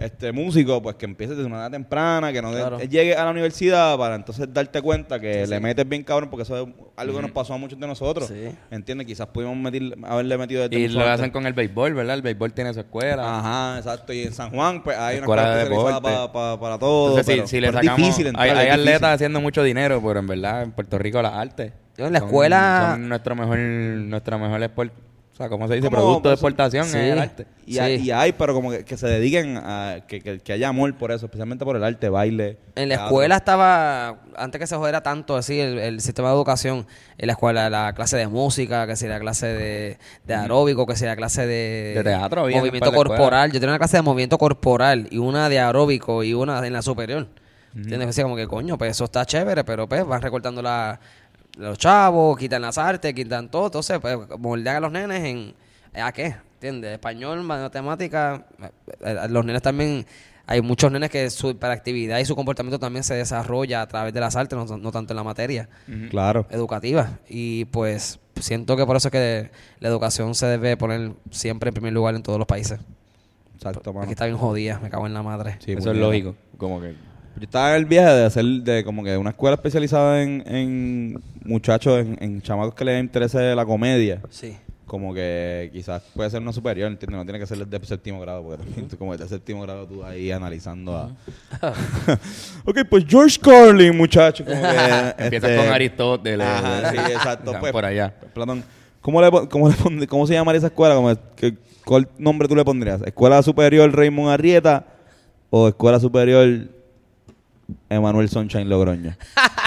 este músico, pues que empieces desde una edad temprana, que no de- Claro. llegues a la universidad para entonces darte cuenta que le metes bien cabrón, porque eso es algo que nos pasó a muchos de nosotros. Sí. ¿Entiendes? Quizás pudimos meter, haberle metido desde Y lo hacen con el béisbol, ¿verdad? El béisbol tiene su escuela. Ajá, exacto. Y en San Juan, pues hay una Escuela escuela de especializada deporte. pa- pa- para todo. Entonces, pero- si, le pero es sacamos. difícil entrar, hay hay es difícil. atletas haciendo mucho dinero, pero en verdad en Puerto Rico las artes. Yo en la son- escuela- Son nuestro mejor, nuestro mejor sport O sea, ¿cómo se dice? Como, Producto de pues, exportación sí. es el arte. Y, Sí. hay, y hay, pero como que, que se dediquen a que, que, que haya amor por eso, especialmente por el arte, baile. En la teatro. escuela estaba, antes que se jodiera tanto así el, el sistema de educación, en la escuela la clase de música, que si la clase de, de aeróbico, que si la clase de, De teatro había en movimiento corporal. Yo tenía una clase de movimiento corporal y una de aeróbico y una en la superior. ¿Entiendes? Decía como que coño, pues eso está chévere, pero pues van recortando la, los chavos, quitan las artes, quitan todo. Entonces, pues moldean a los nenes en... ¿A qué? ¿Entiendes? Español, matemática. eh, Los nenes también... Hay muchos nenes que su hiperactividad y su comportamiento también se desarrolla a través de las artes, no, no tanto en la materia Claro. educativa. Y pues siento que por eso es que la educación se debe poner siempre en primer lugar en todos los países. Exacto, mano. Aquí está bien jodida, me cago en la madre. Sí, Eso es lógico. Como que... Yo estaba en el viaje de hacer de como que una escuela especializada en, en muchachos, en, en chamacos que les interese la comedia. Sí. Como que quizás puede ser una superior, ¿entiendes? No tiene que ser de séptimo grado, porque también tú como de séptimo grado tú ahí analizando a... [laughs] ok, pues George Carlin, muchacho. Como que, [laughs] Empiezas este, con Aristóteles. Ajá, sí, [laughs] exacto. Pues, por allá. Platón, ¿cómo, le, cómo, le ¿cómo se llamaría esa escuela? Como, que, ¿Cuál nombre tú le pondrías? ¿Escuela Superior Raymond Arrieta o Escuela Superior Emanuel Sunshine Logroño?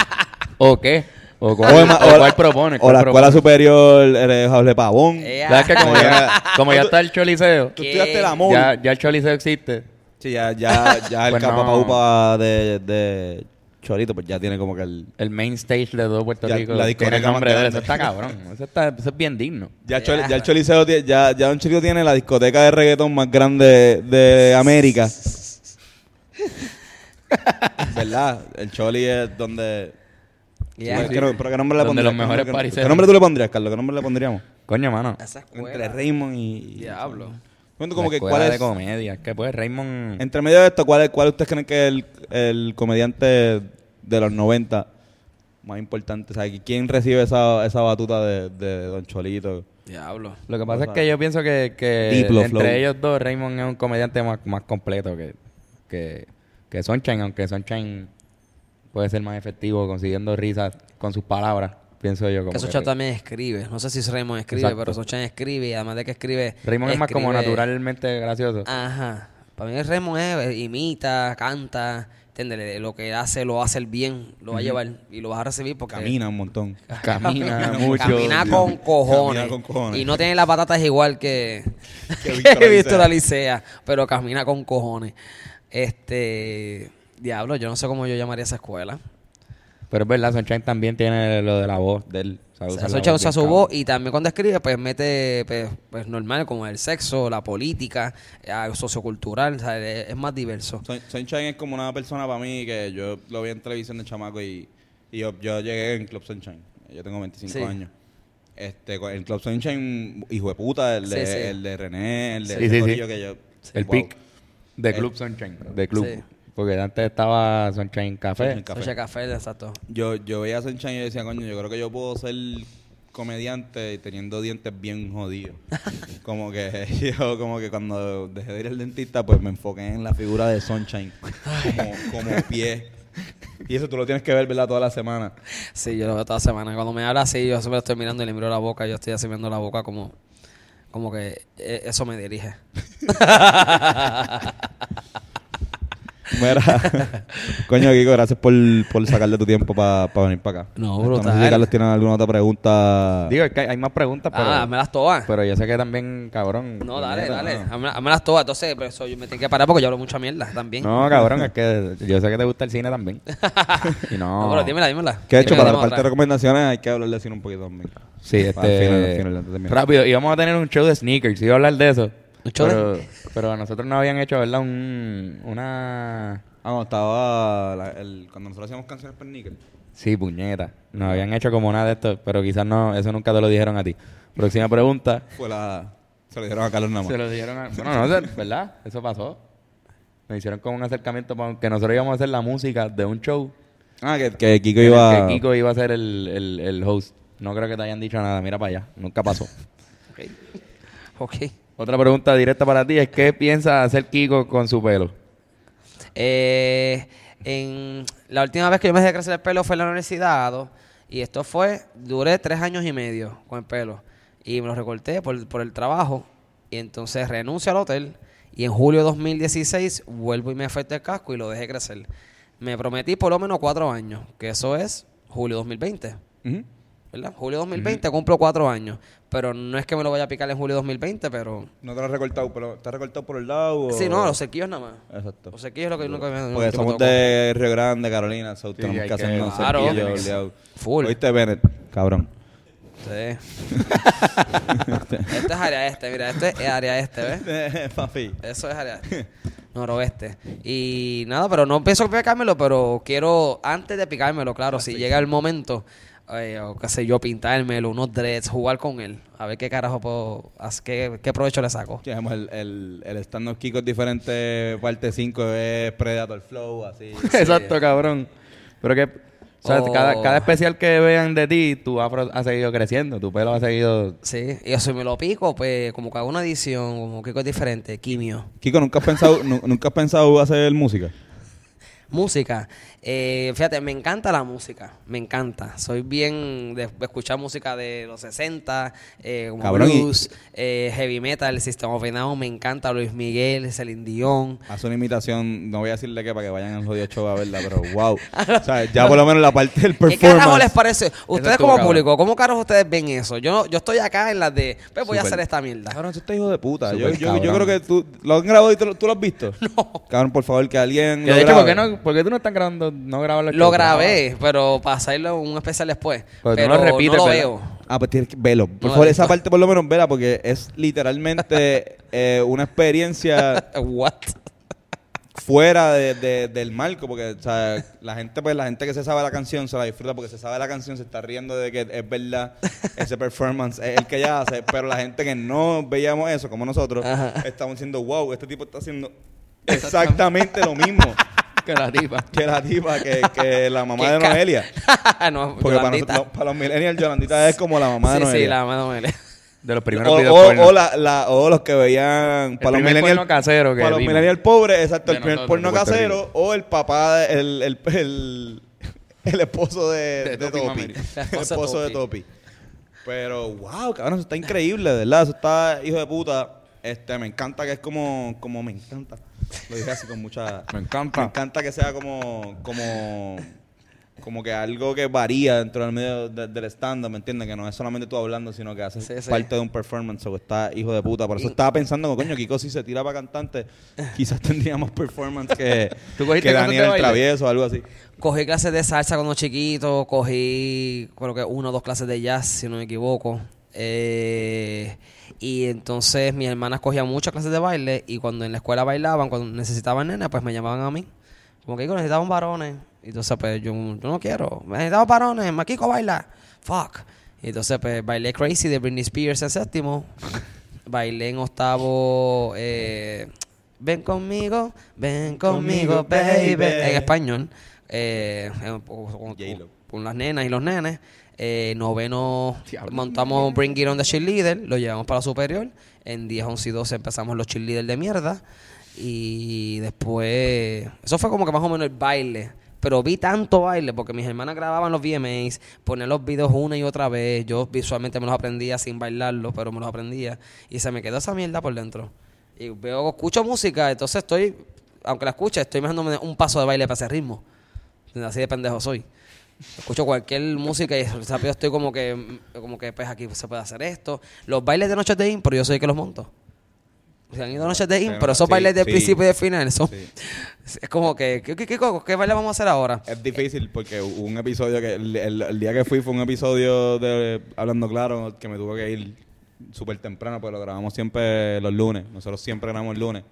[laughs] ¿O qué? ¿O cuál, O Ema- o o la- cuál propone? O ¿Cuál la propone? Escuela Superior eh, Jable Pavón. Ea. ¿Sabes que como ya, como ya está el choliseo, Tú ¿Qué? estudiaste la MUL. ya, ya el choliseo existe. Sí, ya, ya, ya el Pues no. capapaupa de, de Chorito, pues ya tiene como que el... El main stage de todo Puerto Ya, Rico la tiene discoteca el nombre más de él. grande. Eso está cabrón. Eso, está, eso es bien digno. Ya, el Choli- Ya. ya el Choliseo, ya, ya Don Chorito tiene la discoteca de reggaetón más grande de América. [laughs] [laughs] ¿Verdad? El Choli es donde... Ya. ¿Qué no- ¿Pero qué nombre le Donde pondrías? los ¿Qué mejores nombre- qué-. ¿Qué nombre tú le pondrías, Carlos? ¿Qué nombre le pondríamos? Coño, mano. Esa escuela. Entre Raymond y... Diablo. Cuento como La que escuela cuál de es... comedia. Que pues Raymond... Entre medio de esto, ¿cuál, es- cuál ustedes creen que es el, el comediante de los 90 más importante? O sea, ¿quién recibe esa, esa batuta de, de Don Cholito? Diablo. Lo que pasa O es que yo pienso que, que Diplo entre Flow. ellos dos, Raymond es un comediante más, más completo que, que, que Sunshine, aunque Sunshine puede ser más efectivo consiguiendo risas con sus palabras, pienso yo. Como Que Socha también escribe. No sé si Raymond escribe, Exacto. pero Socha escribe y además de que escribe. Raymond es más como naturalmente gracioso. Ajá. Para mí Raymond es, eh, imita, canta, ¿entiendes? Lo que hace, lo hace el bien, lo va a llevar y lo vas a recibir porque... Camina un montón. [laughs] Camina mucho. Camina con cojones. Camina con cojones. Y no tiene las patatas igual que, [laughs] Que [laughs] Alicea. Víctor Alicea, pero camina con cojones. Este. Diablo, yo no sé cómo yo llamaría esa escuela. Pero es verdad, Sunshine también tiene lo de la voz de él. sabe O sea, usa bien su voz y también cuando escribe, pues mete, pues, pues, normal, como el sexo, la política, eh, sociocultural, o sea, es, es más diverso. Sun- Sunshine es como una persona para mí que yo lo vi en televisión de chamaco y, y yo, yo llegué en Club Sunshine. Yo tengo 25 Sí. años. Este, el Club Sunshine, hijo de puta, el de, Sí, sí. el de René, el de sí. que yo... El wow. pick de El- Club Sunshine. De Club. Sí. Porque antes estaba Sunshine Café. Sunshine Café. Café, exacto. Yo, yo veía a Sunshine y yo decía, coño, yo creo que yo puedo ser comediante y teniendo dientes bien jodidos. [laughs] como que [laughs] yo, como que cuando dejé de ir al dentista, pues me enfoqué en la figura de Sunshine como, [laughs] como pie. Y eso tú lo tienes que ver, ¿verdad? Toda la semana. Sí, yo lo veo toda semana. Cuando me habla así, yo siempre estoy mirando y le miro la boca. Yo estoy así viendo la boca como, como que eh, eso me dirige. [laughs] Mira, [laughs] coño, Kiko, gracias por, por sacarle tu tiempo para venir para acá. No, Esto, No sé brutal. si Carlos tiene alguna otra pregunta. Digo, es que hay más preguntas, pero, ah, hazmelas todas. pero yo sé que también, cabrón. no, dale, dale. no. Hazme- Hazmelas todas. Entonces, pero eso yo me tengo que parar porque yo hablo mucha mierda también. No, cabrón, es que [laughs] yo sé que te gusta el cine también. Y no. No, pero dímela, dímela. ¿Qué he hecho para la parte de recomendaciones? Hay que hablar de cine un poquito también. Sí, Al este. final, al final, antes de terminar. rápido, íbamos a tener un show de sneakers. Iba a hablar de eso. ¿Un show de- pero, pero a nosotros nos habían hecho, ¿verdad? Un, una. Ah, cuando estaba. la- el- cuando nosotros hacíamos canciones para Nickel. Sí, puñeta. Nos habían hecho como una de estos, pero quizás no, eso nunca te lo dijeron a ti. Próxima pregunta. Fue la. Se lo dieron a Carlos nada más. Se lo dijeron a... Bueno, no sé, ¿verdad? Eso pasó. Nos hicieron como un acercamiento para que nosotros íbamos a hacer la música de un show. Ah, que, que Kiko iba. Que Kiko iba a ser el, el, el host. No creo que te hayan dicho nada. Mira para allá. Nunca pasó. [laughs] Ok. Otra pregunta directa para ti es ¿qué piensa hacer Kiko con su pelo? Eh, en la última vez que yo me dejé crecer el pelo fue en la universidad. Y esto fue, duré tres años y medio con el pelo. Y me lo recorté por, por el trabajo. Y entonces renuncio al hotel. Y en julio de 2016 vuelvo y me afecto el casco y lo dejé crecer. Me prometí por lo menos cuatro años, que eso es julio 2020. Ujú. ¿Verdad? Julio 2020 cumplo cuatro años. Pero no es que me lo vaya a picar en julio 2020, pero... No te lo has recortado, pero ¿te has recortado por el lado? o- Sí, no, los sequillos nada más. Exacto. Los sequillos es lo que nunca me... Porque me somos de Río Grande, Carolina, so tenemos hay que que- hacernos Claro. Full. ¿Oíste, Bennett? Cabrón. Sí. [laughs] esto es área este, mira, esto es área este, ¿ves? [laughs] Papi. Eso es área noroeste. Y nada, pero no pienso picármelo, pero quiero, antes de picármelo, claro, si llega el momento, eh, o qué sé yo, pintármelo, unos dreads, jugar con él, a ver qué carajo puedo, qué, qué provecho le saco. Tenemos el, el, el stand-up Kiko es diferente, parte 5 es Predator Flow, así. [laughs] Exacto, cabrón. Pero que, o sea, Oh. cada, cada especial que vean de ti, tu afro ha seguido creciendo, tu pelo ha seguido... Sí, y eso me lo pico, pues como que hago una edición, como que es diferente, quimio. Kiko, ¿nunca has pensado, nu- nunca has pensado hacer música? Música. Eh, fíjate, me encanta la música. Me encanta. Soy bien de, de escuchar música de los 60, eh, como Cabrón, y- blues, eh, heavy metal, System of a Down. Me encanta Luis Miguel, Celine Dion. Haz una imitación, no voy a decirle qué para que vayan al jodido show a verla, pero [laughs] wow. o sea, ya por lo menos la parte del ¿Qué carajo les performance. parece? Ustedes estuvo como cabrón. público, ¿cómo carajo ustedes ven eso? Yo no- yo estoy acá en las de, pues voy a hacer esta mierda. Cabrón, tú estás hijo de puta. Yo, yo, yo creo que tú lo han grabado y tú, lo- tú lo has visto. [laughs] No. Cabrón, por favor, que alguien. Que lo de hecho, ¿por qué, grabe. no, ¿por qué tú no estás grabando, no grabas los Lo shows? grabé, pero para hacerlo un especial después. Pero no repites, no lo veo. Ah, pues tienes que verlo. Por No favor, esa parte por lo menos vela porque es literalmente [laughs] eh, una experiencia What? fuera de- de- del marco, porque o sea, la gente, pues la gente que se sabe la canción se la disfruta porque se sabe la canción, se está riendo de que es verdad ese [laughs] performance es el que ella hace, pero la gente que no veíamos eso, como nosotros, Ajá. estamos diciendo, wow, este tipo está haciendo exactamente lo mismo Que la tipa. [laughs] que la tipa, que, que la mamá de Noelia. [laughs] no, Porque para, los millennials, Yolandita es como la mamá de Sí, Noelia. sí, la mamá de Noelia. De los O, primeros videos o- porno. o la, la- o los que veían para los millennials porno casero que para los millennials pobres exacto el primer porno casero o el papá de- el, el, el, el esposo de, De de Topi el esposo de Topi pero wow cabrón eso está increíble de verdad eso está hijo de puta este me encanta que es como como me encanta lo dije así con mucha [laughs] Me encanta. me encanta que sea como como como que algo que varía dentro del medio de- del stand-up, ¿me entiendes? Que no es solamente tú hablando, sino que haces Sí, sí. parte de un performance o que está hijo de puta. Por eso estaba pensando, coño, Kiko si se tira para cantante, quizás tendría más performance que, [laughs] ¿Tú que Daniel el? Travieso o algo así. Cogí clases de salsa cuando chiquito, cogí creo que una o dos clases de jazz, si no me equivoco. Eh, y entonces mis hermanas cogían muchas clases de baile y cuando en la escuela bailaban, cuando necesitaban nena, pues me llamaban a mí. Como que "Kiko, necesitaban varones. Y entonces pues yo, yo no quiero, necesitamos varones, Maquico baila. Fuck. Y entonces pues bailé Crazy de Britney Spears en séptimo. [laughs] bailé en octavo eh, Ven conmigo, ven conmigo, baby. En español. Eh, en- con, con- J-Lo. con las nenas y los nenes. Eh, noveno montamos Bring It On the Cheerleader, lo llevamos para la superior. En 10, 11 y 12 empezamos los cheerleaders de mierda. Y después, eso fue como que más o menos el baile. Pero vi tanto baile porque mis hermanas grababan los VMAs, ponían los videos una y otra vez. Yo visualmente me los aprendía sin bailarlos, pero me los aprendía. Y se me quedó esa mierda por dentro. Y veo, escucho música, entonces estoy, aunque la escuche, estoy imaginándome un paso de baile para ese ritmo. Así de pendejo soy. Escucho cualquier música y rápido estoy como que, como que pues aquí se puede hacer esto. Los bailes de noches de impro, yo soy el que los monto. Se han ido noches de impro, esos sí, bailes del sí. principio y del final son, Sí. [laughs] es como que, ¿qué, qué, qué, qué baile vamos a hacer ahora? Es difícil porque hubo un episodio que el, el- el día que fui fue un episodio de Hablando Claro que me tuvo que ir súper temprano, pues lo grabamos siempre los lunes. Nosotros siempre grabamos el lunes.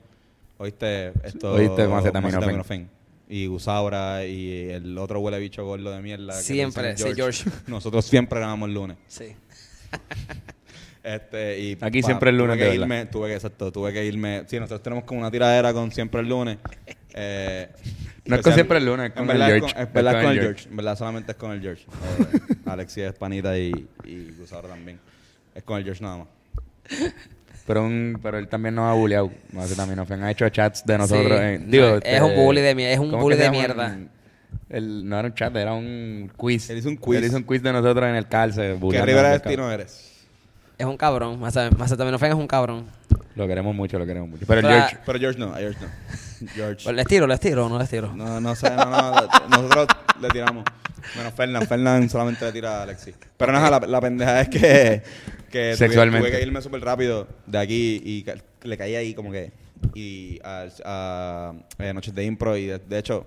Oíste esto. Oíste Macetaminofen. Macetaminofen. Y Gusaura y el otro huele bicho gordo de mierda. que Siempre, dicen sí, George. [laughs] Nosotros siempre grabamos el lunes. Sí. [laughs] Este, y Aquí siempre el lunes, Tuve que irme, tuve que, exacto, tuve que irme. Sí, nosotros tenemos como una tiradera con siempre el lunes. [laughs] Eh, No es con siempre el lunes, es con en el verdad George. con- Es verdad con con el George. George. En verdad solamente es con el George. Eh, Alexis es panita y, y Gusaro también. Es con el George nada más. Pero, un, pero él también nos ha bulleado. Macetaminofen ha hecho chats de nosotros. Sí. en- digo, No, es un bully de mier- es un ¿cómo bully de mierda. El, no era un chat, era un quiz. Él hizo un quiz. Él hizo un quiz de nosotros en el cárcel. ¿Qué Rivera Destino eres? Es un cabrón. Macetaminofen es un cabrón. Lo queremos mucho, lo queremos mucho. Pero George, Pero George no, a George no. George. [laughs] Pues, ¿Les tiro, les tiro o no les tiro? No, no sé, no, no. Nosotros [laughs] le tiramos. Menos Fernán. Fernán solamente le tira a Alexis. Pero no, la, la pendeja es que, que tuve- Sexualmente. Tuve, que irme súper rápido de aquí y ca- le caí ahí como que. Y a, a- eh, Noches de Impro. Y de, de hecho,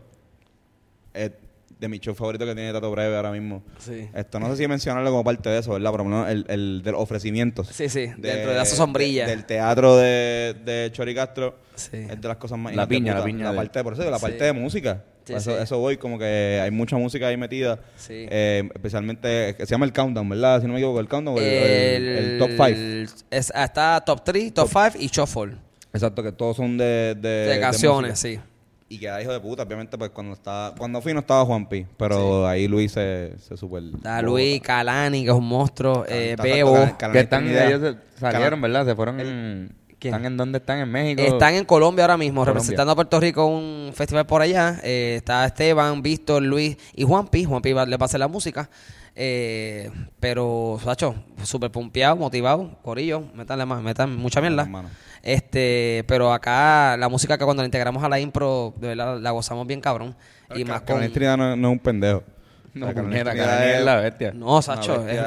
es de mi show favorito que tiene Tato Breve ahora mismo. Sí. Esto no sé si mencionarlo como parte de eso, ¿verdad? Pero por lo menos el, el de los ofrecimientos. Sí, sí, dentro de esa sombrilla. de- del teatro de, de Chori Castro. Sí. Es de las cosas más La hijas de piña, la piña La de- parte, por eso digo, la Sí. parte de música. Sí, eso, sí. eso voy, como que hay mucha música ahí metida. Sí. Eh, especialmente, que se llama el Countdown, ¿verdad? Si no me equivoco, el Countdown, el, el- el Top 5. es- está top 3, top 5 y shuffle. Exacto, que todos son de, de, De, canciones, música. sí. Y que era hijo de puta, obviamente, pues cuando estaba, cuando fui no estaba Juanpi, pero ahí Luis se, se super. Está Luis, Kalani, que es un monstruo, eh, Está- Bebo. está- está- que están, ellos se salieron, ¿verdad? Se fueron en... ¿Quién? ¿Están en dónde están? ¿En México? Están en Colombia ahora mismo, Colombia. representando a Puerto Rico un festival por allá. Eh, está Esteban, Víctor, Luis y Juanpi. Juanpi va- le va a hacer la música. Eh, pero, Sacho, súper pompeado, motivado, corillo, métanle más, metan mucha mierda. Este, pero acá la música que cuando la integramos a la impro, de verdad la gozamos bien cabrón. Y más con no, no es un pendejo. No, Carolina es la bestia. No, Sacho, es-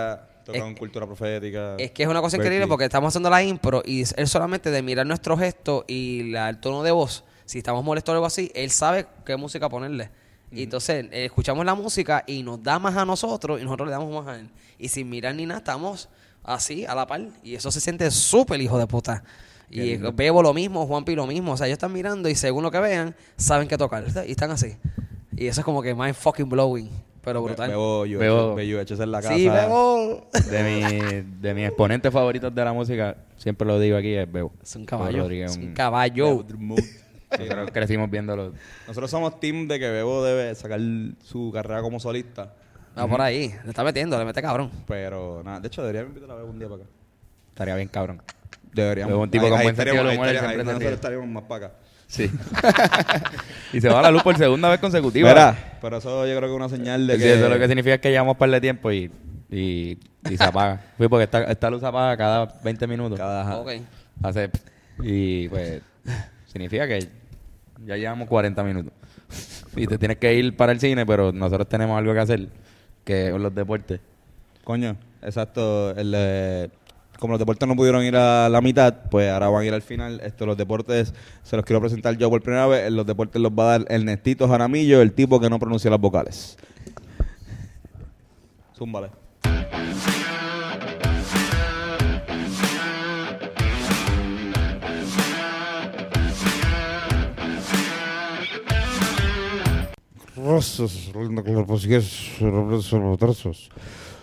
toca es- cultura profética. Es que es una cosa increíble porque estamos haciendo la impro y él solamente de mirar nuestro gesto y la- el tono de voz, si estamos molestos o algo así, él sabe qué música ponerle. Y entonces eh, escuchamos la música y nos da más a nosotros y nosotros le damos más a él. Y sin mirar ni nada, estamos así, a la par. Y eso se siente súper hijo de puta. Y Bebo lo mismo, Juanpi lo mismo. O sea, ellos están mirando y según lo que vean, saben qué tocar. Y están así. Y eso es como que mind fucking blowing. Pero brutal. Bebo, yo, Bebo. Bebo, en la casa. sí, Bebo. De, mi, de mis exponentes favoritos de la música, siempre lo digo aquí, es Bebo. Es un caballo. Rodríguez, Es un un- caballo. [laughs] Nosotros crecimos viéndolo. Nosotros somos team de que Bebo debe sacar su carrera como solista. Va por ahí. Le está metiendo, le mete cabrón. Pero nada, de hecho deberíamos invitar a Bebo un día para acá. Estaría bien cabrón. Deberíamos. Bebo, un tipo con buen sentido del humor, estaríamos- siempre ríe. estaríamos más para acá. Sí. [laughs] y se va a la luz por segunda vez consecutiva. Mira, pero eso yo creo que es una señal de Sí, que... eso lo que significa es que llevamos un par de tiempo y, y, y se apaga. [laughs] Fui porque esta, esta luz se apaga cada 20 minutos. Cada- ajá. Ok. Hace, y pues significa que ya llevamos 40 minutos. [laughs] y te tienes que ir para el cine, pero nosotros tenemos algo que hacer, que es los deportes. Coño, exacto. El, eh, como los deportes no pudieron ir a la mitad, pues ahora van a ir al final. Esto, los deportes se los quiero presentar yo por primera vez. Los deportes los va a dar el Nestito Jaramillo, el tipo que no pronuncia las vocales. Zúmbale. Rosas,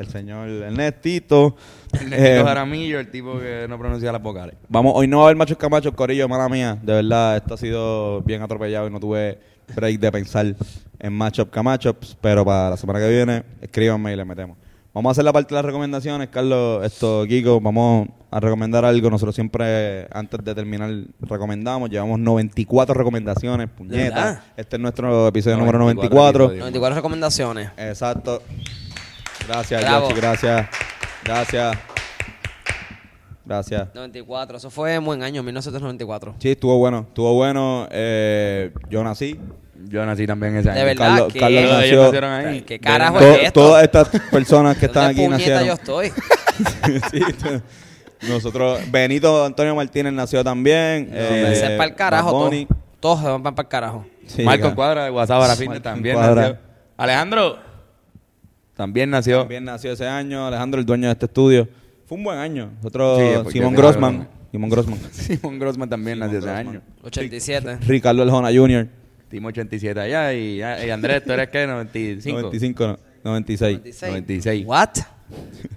al señor Ernestito. El Eh, Nestito Jaramillo, el tipo que no pronuncia las vocales. Vamos, hoy no va a haber machos camachos, Corillo, mala mía. De verdad, esto ha sido bien atropellado y no tuve break de pensar en matchup camachops. Pero para la semana que viene, escríbanme y le metemos. Vamos a hacer la parte de las recomendaciones, Carlos, esto, Kiko, vamos a recomendar algo. Nosotros siempre, antes de terminar, recomendamos. Llevamos 94 recomendaciones, puñetas. Este es nuestro episodio 94 número 94. episodios. 94 recomendaciones. Exacto. Gracias, Bravo. Yoshi, gracias. Gracias. Gracias. 94, eso fue en buen año, 1994. Sí, estuvo bueno, estuvo bueno. Eh, yo nací. Yo nací también ese año. De verdad Carlos- que... Carlos Todos ellos nació- nacieron ahí. ¿Qué carajo To- es esto? Todas estas personas que están ¿Dónde aquí nacieron. yo estoy? [laughs] Sí, nosotros, Benito Antonio Martínez nació también. eh, Ese es para el carajo, Bad todos, se van para el carajo. Sí, Marco claro. Cuadra de WhatsApp también nació. Alejandro también nació. También nació ese año. Alejandro, el dueño de este estudio. Fue un buen año. Nosotros, Sí, Simón Grossman. Simón [laughs] Grossman. Simón Grossman también nació ese año. 87. Ricardo El Jona Jr. Timo 87 allá y, y Andrés, ¿tú eres qué? 95. 95, no, 96. 96. 96. What?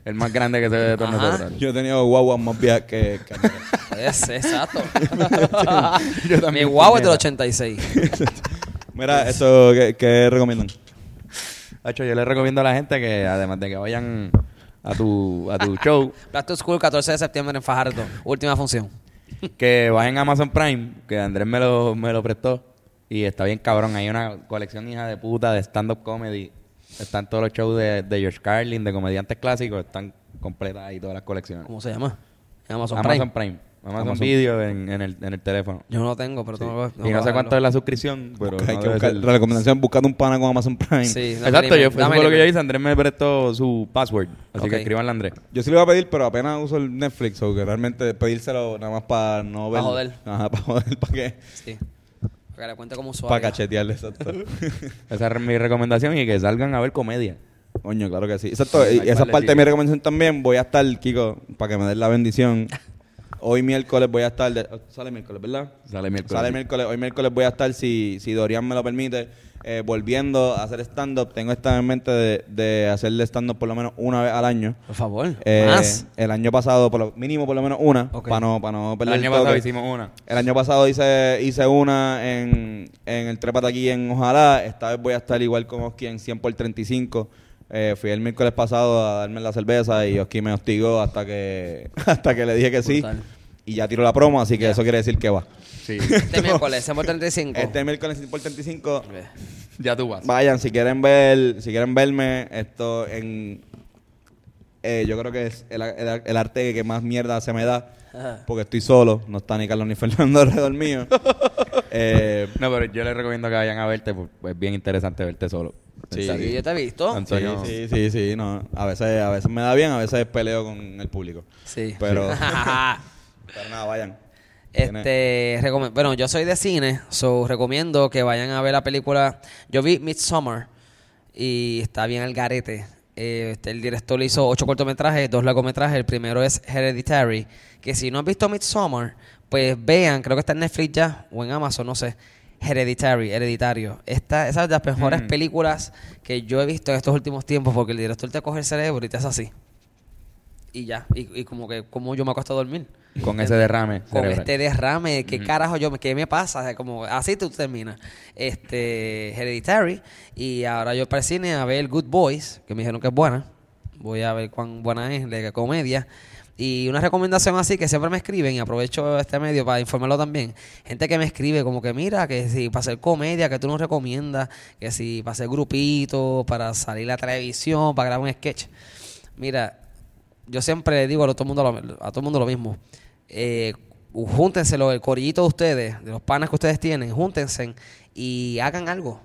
El más grande que se ve de todos nosotros. Yo he tenido guaguas más viejas que... que- [laughs] Es, exacto. [laughs] Yo Mi también, guau es del puñeta. 86. Mira, eso, ¿qué, qué recomiendan? Hacho, yo le recomiendo a la gente que además de que vayan a tu, a tu show, Back to School, 14 de septiembre en Fajardo. Última función. que vayan a Amazon Prime, que Andrés me lo, me lo prestó. Y está bien cabrón. Hay una colección hija de puta de stand-up comedy. Están todos los shows de, de George Carlin, de comediantes clásicos. Están completas ahí todas las colecciones. ¿Cómo se llama? Amazon, Amazon Prime. Prime. Amazon, Amazon. Video en, en el, en el teléfono. Yo no lo tengo, pero tengo que- tengo y no sé cuánto es la suscripción, pero Hay no que buscar, la recomendación, buscando un pana con Amazon Prime. Sí, Exacto, yo, eso fue lo que yo hice. Andrés me prestó su password. Así que escribanle a Andrés. Yo sí lo iba a pedir, pero apenas uso el Netflix, o que realmente pedírselo nada más para no ver. Pa' joder. Ajá, para joder, para qué. Sí. Para que le cuente como usuario. Para cachetearle, exacto. [laughs] Esa es mi recomendación y que salgan a ver comedia. Coño, claro que sí. Exacto, Sí, y esa parte de mi recomendación también. Voy a estar, Kiko, para que me den la bendición. [laughs] Hoy miércoles voy a estar. de- sale miércoles, ¿verdad? Sale miércoles. Sale miércoles. Hoy miércoles voy a estar, si, si Dorian me lo permite, eh, volviendo a hacer stand-up. Tengo esta en mente de, de hacerle stand-up por lo menos una vez al año. Por favor. Eh, Más. El año pasado, por lo mínimo por lo menos una, Ok. para no, para no El perder año toque. pasado hicimos una. El año pasado hice, hice una en, en el Trépate aquí en Ojalá. Esta vez voy a estar igual con Oski en 100 por 35. Eh, fui el miércoles pasado a darme la cerveza y Oski me hostigó hasta que [laughs] hasta que le dije que sí. Brutal. Y ya tiró la promo, así que eso quiere decir que va. Sí. Este miércoles, se [laughs] 35. Este miércoles 100 por 35. ya tú vas. Vayan, si quieren ver, si quieren verme, esto en eh, yo creo que es el, el- el arte que más mierda se me da. Ajá. Porque estoy solo, no está ni Carlos ni [laughs] Fernando alrededor mío. Eh, No, pero yo les recomiendo que vayan a verte, pues es bien interesante verte solo. Sí. Sí, yo te he visto. Sí, Antonio. sí, sí, sí, no. A veces, a veces me da bien, a veces peleo con el público. Sí. Pero, [laughs] [laughs] pero nada, vayan. Este, bueno, yo soy de cine, so recomiendo que vayan a ver la película. Yo vi Midsommar y está bien al garete. Eh, este, el director le hizo ocho cortometrajes, dos largometrajes. El primero es Hereditary, que si no han visto Midsommar, pues vean, creo que está en Netflix ya o en Amazon, no sé. Hereditary, Hereditario. Esta, esa es de las mejores Mm. películas que yo he visto en estos últimos tiempos porque el director te coge el cerebro y te hace así. Y ya, y, y como que como yo me acuesto a dormir Con ese derrame. con cerebral. este derrame, ¿qué carajo yo, qué me pasa? Como así tú terminas. Este, Hereditary y ahora yo para el cine a ver Good Boys, que me dijeron que es buena. Voy a ver cuán buena es, de comedia. Y una recomendación así que siempre me escriben y aprovecho este medio para informarlo también. Gente que me escribe como que mira, que si para hacer comedia, que tú nos recomiendas, que si para hacer grupito, para salir a la televisión, para grabar un sketch. Mira, yo siempre le digo a todo el mundo lo, a todo el mundo lo mismo. Eh, júntense, lo- el corillito de ustedes, de los panas que ustedes tienen, júntense y hagan algo.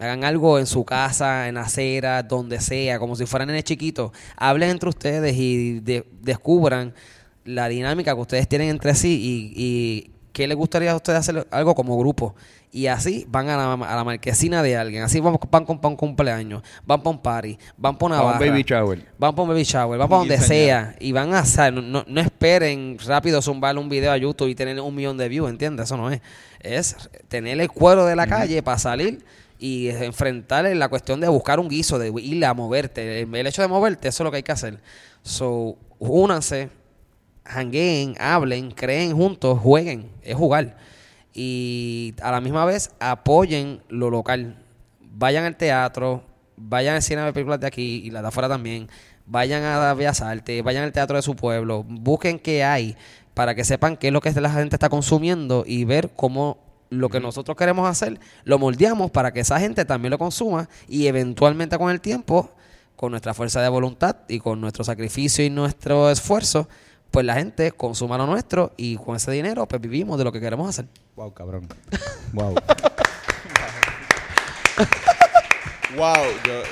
Hagan algo en su casa, en acera, donde sea, como si fueran nenes chiquitos. Hablen entre ustedes y de- descubran la dinámica que ustedes tienen entre sí y, y qué les gustaría a ustedes hacer algo como grupo. Y así van a la, a la marquesina de alguien. Así van, van con un cumpleaños, van para un party, van para una Pa' un barra. baby shower. Van para un baby shower, van para donde sea y van a hacer, no, no, no esperen rápido zumbar un video a YouTube y tener un millón de views, ¿entiendes? Eso no es. Es tener el cuero de la calle para salir y enfrentar la cuestión de buscar un guiso, de ir a moverte. El, el hecho de moverte, eso es lo que hay que hacer. So, únanse, hangueen, hablen, creen juntos, jueguen, es jugar. Y a la misma vez apoyen lo local. Vayan al teatro, vayan al cine ver películas de aquí y las de afuera también. Vayan a Bellas Artes, vayan al teatro de su pueblo, busquen qué hay para que sepan qué es lo que la gente está consumiendo y ver cómo lo que nosotros queremos hacer lo moldeamos para que esa gente también lo consuma y eventualmente con el tiempo, con nuestra fuerza de voluntad y con nuestro sacrificio y nuestro esfuerzo, pues la gente consuma lo nuestro y con ese dinero pues vivimos de lo que queremos hacer. Wow, cabrón. Wow. [laughs] wow, yo,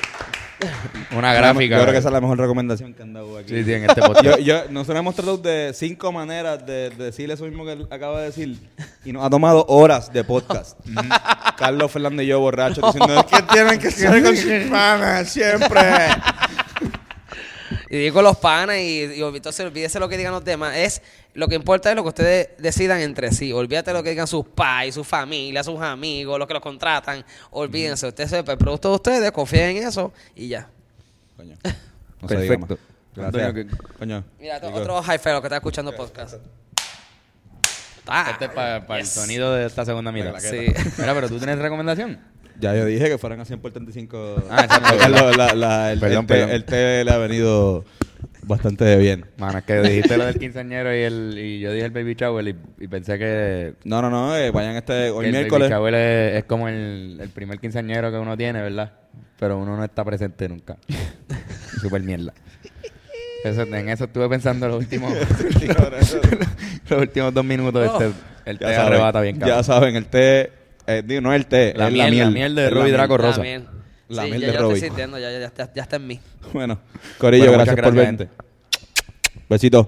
Una gráfica. Yo creo que esa es la mejor recomendación que han dado aquí. Sí, sí, en este podcast. Yo, yo, nosotros hemos tratado de cinco maneras de, de decir eso mismo que él acaba de decir. Y nos ha tomado horas de podcast. [laughs] Carlos, Fernando y yo borrachos [laughs] diciendo que tienen que ser con sus panas siempre. Y digo los panas y, y entonces olvídese lo que digan los demás. Es lo que importa es lo que ustedes decidan entre sí. Olvídate lo que digan sus pais, su familia, sus amigos, los que los contratan. Olvídense. Ustedes, el producto de ustedes, confíen en eso y ya. Coño. [laughs] No se diga más. Perfecto. Gracias. Antonio, ¿qué- Coño. Mira, Chicos. otro high feo que está escuchando podcast. Ah, Este es para el sonido de esta segunda mitad. Sí. Mira, pero tú tienes recomendación. Ya yo dije que fueran a 100 por 35. Ah, exacto. Carlos, [laughs] la- la- el, Perdón, el té- perdón. el té le ha venido bastante bien. Mano, es que dijiste lo del quinceañero y, el, y yo dije el baby shower y, y pensé que, No, no, no. eh, vayan este hoy el miércoles. baby shower es, es como el, el primer quinceañero que uno tiene, ¿verdad? Pero uno no está presente nunca. [laughs] Super mierda. Eso, en eso estuve pensando los últimos, [laughs] los últimos dos minutos. Este, el té Ya arrebata bien ya cabrón. saben, el té. Eh, digo, no es el té, La es miel, la miel. la miel de la Ruby. Draco La Rosa. miel. La sí, miel ya, de estoy sintiendo, ya, ya, ya, ya está en mí. Bueno, Corillo, Bueno, gracias muchas por gracias, verte. Besitos.